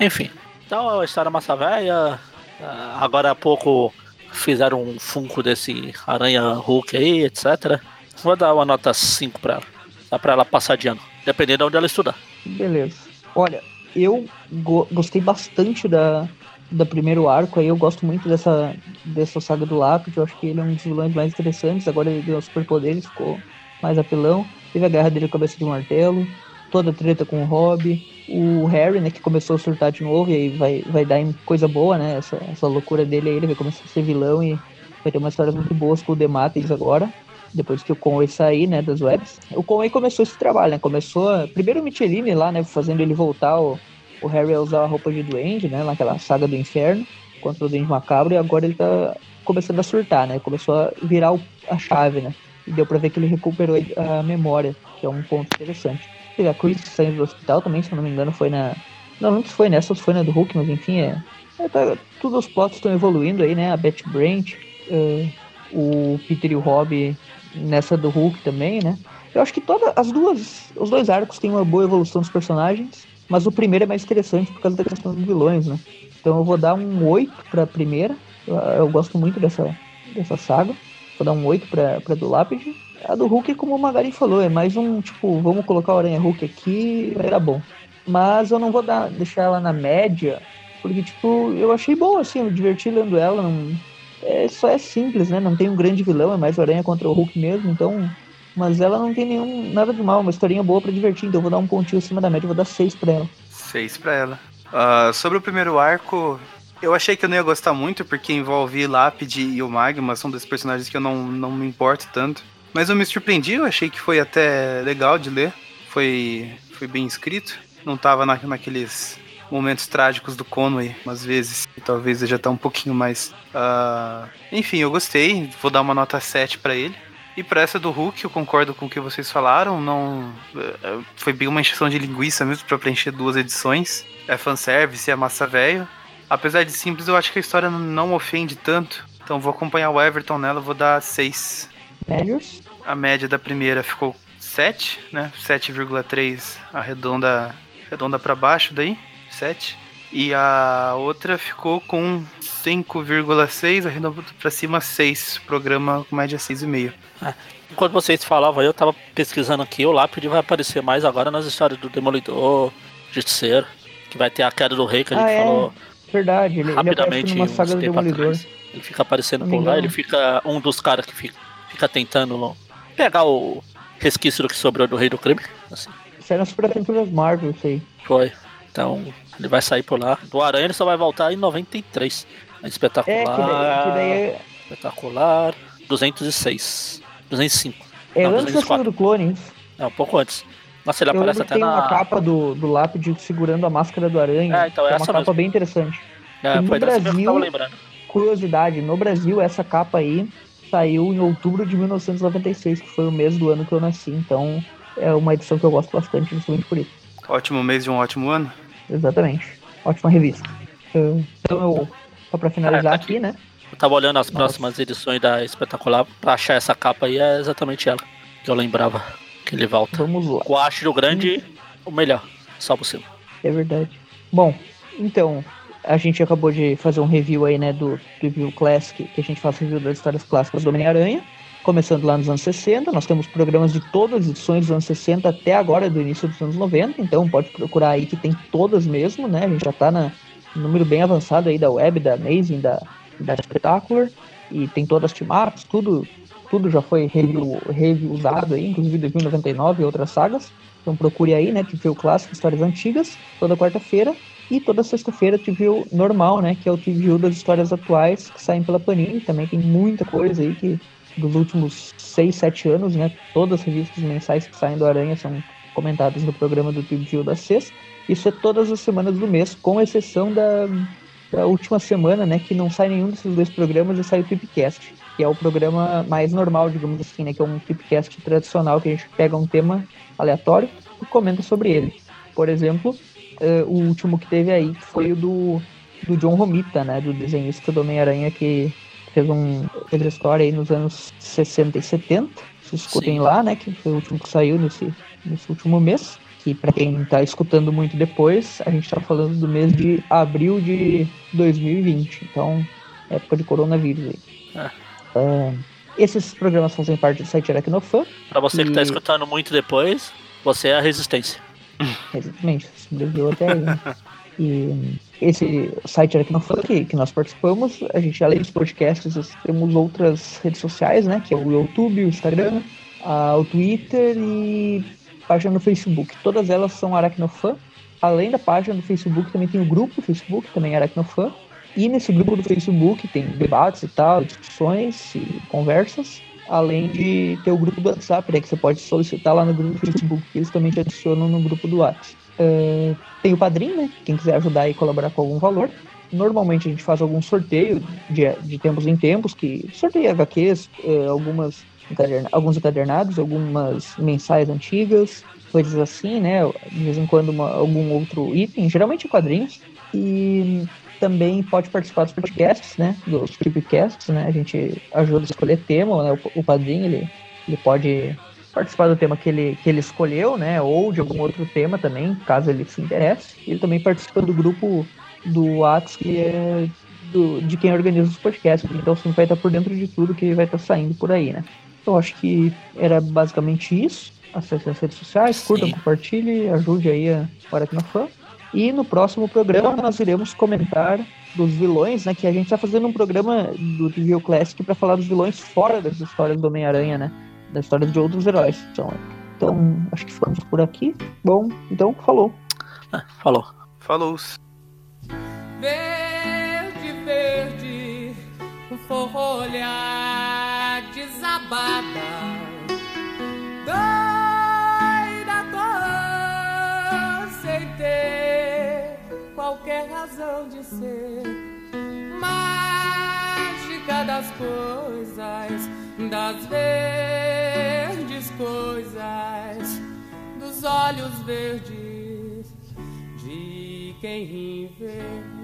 Enfim, então a história massa velha. ah, Agora há pouco fizeram um funko desse Aranha Hulk aí, etc. Vou dar uma nota 5 pra ela. Dá pra ela passar de ano, dependendo de onde ela estudar. Beleza. Olha, eu go- gostei bastante da, da primeiro arco aí, eu gosto muito dessa, dessa saga do Lápide, eu acho que ele é um dos vilões mais interessantes, agora ele ganhou superpoderes, ficou mais apelão. Teve a guerra dele com a cabeça de martelo, toda a treta com o Rob, o Harry, né, que começou a surtar de novo, e aí vai, vai dar em coisa boa, né, essa, essa loucura dele aí, ele vai começar a ser vilão e vai ter umas histórias muito boas com o Demates agora depois que o Conway sair, né, das webs. O Conway começou esse trabalho, né, começou, primeiro o Michelini lá, né, fazendo ele voltar o, o Harry a usar a roupa de duende, né, naquela saga do inferno, contra o Duende Macabro, e agora ele tá começando a surtar, né, começou a virar o- a chave, né, e deu pra ver que ele recuperou a memória, que é um ponto interessante. A Chris saindo do hospital também, se eu não me engano, foi na... Não, não foi nessa, foi na do Hulk, mas enfim, é... é tá, tudo os plots estão evoluindo aí, né, a Betty Brant, eh, o Peter e o Rob nessa do Hulk também, né? Eu acho que todas as duas, os dois arcos têm uma boa evolução dos personagens, mas o primeiro é mais interessante por causa da questão dos vilões, né? Então eu vou dar um 8 pra primeira. Eu, eu gosto muito dessa, dessa saga. Vou dar um 8 pra, pra do Lápide. A do Hulk, como o Magari falou, é mais um tipo, vamos colocar o Aranha Hulk aqui, vai dar bom. Mas eu não vou dar, deixar ela na média, porque tipo, eu achei boa, assim, eu diverti lendo ela, não, é, só é simples, né? Não tem um grande vilão, é mais o Aranha contra o Hulk mesmo, então. Mas ela não tem nenhum nada de mal, uma historinha boa pra divertir, então eu vou dar um pontinho acima da média, vou dar 6 pra ela. 6 pra ela. Ah, sobre o primeiro arco, eu achei que eu não ia gostar muito, porque envolve Lápide e o Magma, são dois personagens que eu não, não me importo tanto. Mas eu me surpreendi, eu achei que foi até legal de ler. Foi, foi bem escrito. Não tava na, naqueles momentos trágicos do Conway, às vezes. Talvez já tá um pouquinho mais. ah, Enfim, eu gostei. Vou dar uma nota 7 pra ele. E pra essa do Hulk, eu concordo com o que vocês falaram. Não eh, foi bem uma encheção de linguiça mesmo pra preencher duas edições. É fanservice, é massa velho. Apesar de simples, eu acho que a história não- ofende tanto. Então vou acompanhar o Everton nela, vou dar 6. Measures? A média da primeira ficou 7, né? 7,3 arredonda, arredonda para baixo daí, 7. E a outra ficou com 5,6, arredonda para cima 6. Programa com média 6,5. Enquanto vocês falavam, eu tava pesquisando aqui, o Lápide vai aparecer mais agora nas histórias do Demolidor, Justiceiro, que vai ter a queda do rei que a gente Ah, é? falou Verdade, ele, ele rapidamente uns saga do Demolidor. atrás. Ele fica aparecendo por lá, ele fica um dos caras que fica, fica tentando pegar o resquício do que sobrou do Rei do Crime. Assim, Sai nas Super Aventuras Marvel, isso aí. foi. Então, ele vai sair por lá. Do Aranha ele só vai voltar em 93. É espetacular. É, que daí, que daí é, Espetacular. 206. 205. é Não, antes da 204. saga do Clone. isso. É, um pouco antes. Nossa, ele Eu aparece até tem na. uma capa do, do Lápide segurando a máscara do Aranha. É, então, é essa uma capa mesmo. bem interessante. É, no que eu Brasil-. Curiosidade, no Brasil essa capa aí saiu em outubro de 1996, que foi o mês do ano que eu nasci, então é uma edição que eu gosto bastante, justamente por isso. Ótimo mês de um ótimo ano. Exatamente. Ótima revista. Uh, Então eu, só pra finalizar Ah, tá aqui, né? Eu tava olhando as Nossa. próximas edições da Espetacular pra achar essa capa aí, é exatamente ela que eu lembrava que ele volta. Vamos lá. O Astro Grande o melhor, só possível. É verdade. Bom, então, a gente acabou de fazer um review aí, né, do Review Classic, que a gente faz review das histórias clássicas do Homem-Aranha, começando lá nos anos 60. Nós temos programas de todas as edições dos anos 60 até agora, do início dos anos 90, então pode procurar aí que tem todas mesmo, né? A gente já tá na número bem avançado aí da web, da Amazing, da, da Spectacular, e tem todas as team-ups, tudo, tudo já foi review, review usado aí, inclusive 2099 e outras sagas. Então procure aí, né, TV Clássico, Histórias Antigas, toda quarta-feira. E toda sexta-feira TV normal, né, que é o TV das histórias atuais que saem pela Panini. Também tem muita coisa aí que dos últimos 6, 7 anos, né, todas as revistas mensais que saem do Aranha são comentadas no programa do TV da sexta. Isso é todas as semanas do mês, com exceção da, da última semana, né, que não sai nenhum desses dois programas e sai o Tripcast, que é o programa mais normal, digamos assim, né, que é um Tripcast tradicional que a gente pega um tema aleatório e comenta sobre ele. Por exemplo, uh, o último que teve aí foi o do, do John Romita, né, do desenhista do Homem-Aranha que fez, um, fez a história aí nos anos 60 e 70. Vocês escutem Sim. lá, né, que foi o último que saiu nesse, nesse último mês. Que para quem está escutando muito depois, a gente está falando do mês de abril de 2020. Então, época de coronavírus aí. É. Uh, esses programas fazem parte do site Aracnofan. Para você que está escutando muito depois, você é a resistência. Exatamente, sobreviveu até aí. E esse site Aracnofan que, que nós participamos, a gente além dos podcasts, temos outras redes sociais, né? Que é o YouTube, o Instagram, a, o Twitter e página no Facebook. Todas elas são Aracnofan. Além da página do Facebook, também tem o grupo Facebook, também é Aracnofan. E nesse grupo do Facebook tem debates e tal, discussões e conversas além de ter o grupo do WhatsApp, né, que você pode solicitar lá no grupo do Facebook, que eles também te adicionam no grupo do WhatsApp. Uh, tem o padrinho, né? Quem quiser ajudar e colaborar com algum valor. Normalmente a gente faz algum sorteio de, de tempos em tempos, que sorteia HQs, uh, algumas encaderna, alguns encadernados, algumas mensais antigas, coisas assim, né? De vez em quando uma, algum outro item, geralmente quadrinhos. E também pode participar dos podcasts, né? Dos tripcasts, né? A gente ajuda a escolher tema, né? O, o padrinho, ele, ele pode participar do tema que ele, que ele escolheu, né? Ou de algum outro tema também, caso ele se interesse. Ele também participa do grupo do Whats, que é do, de quem organiza os podcasts. Então você vai estar por dentro de tudo que vai estar saindo por aí, né? Então acho que era basicamente isso. Acesse as redes sociais, curta, compartilhe, ajude aí a Hora aqui na Fã. E no próximo programa nós iremos comentar dos vilões, né? Que a gente está fazendo um programa do TV Classic para falar dos vilões fora das histórias do Homem-Aranha, né? Das histórias de outros heróis. Então, então, acho que ficamos por aqui. Bom, então, falou. Ah, falou. Falou. Verde, verde, folha desabada razão de ser. Mágica das coisas, das verdes coisas, dos olhos verdes de quem vê.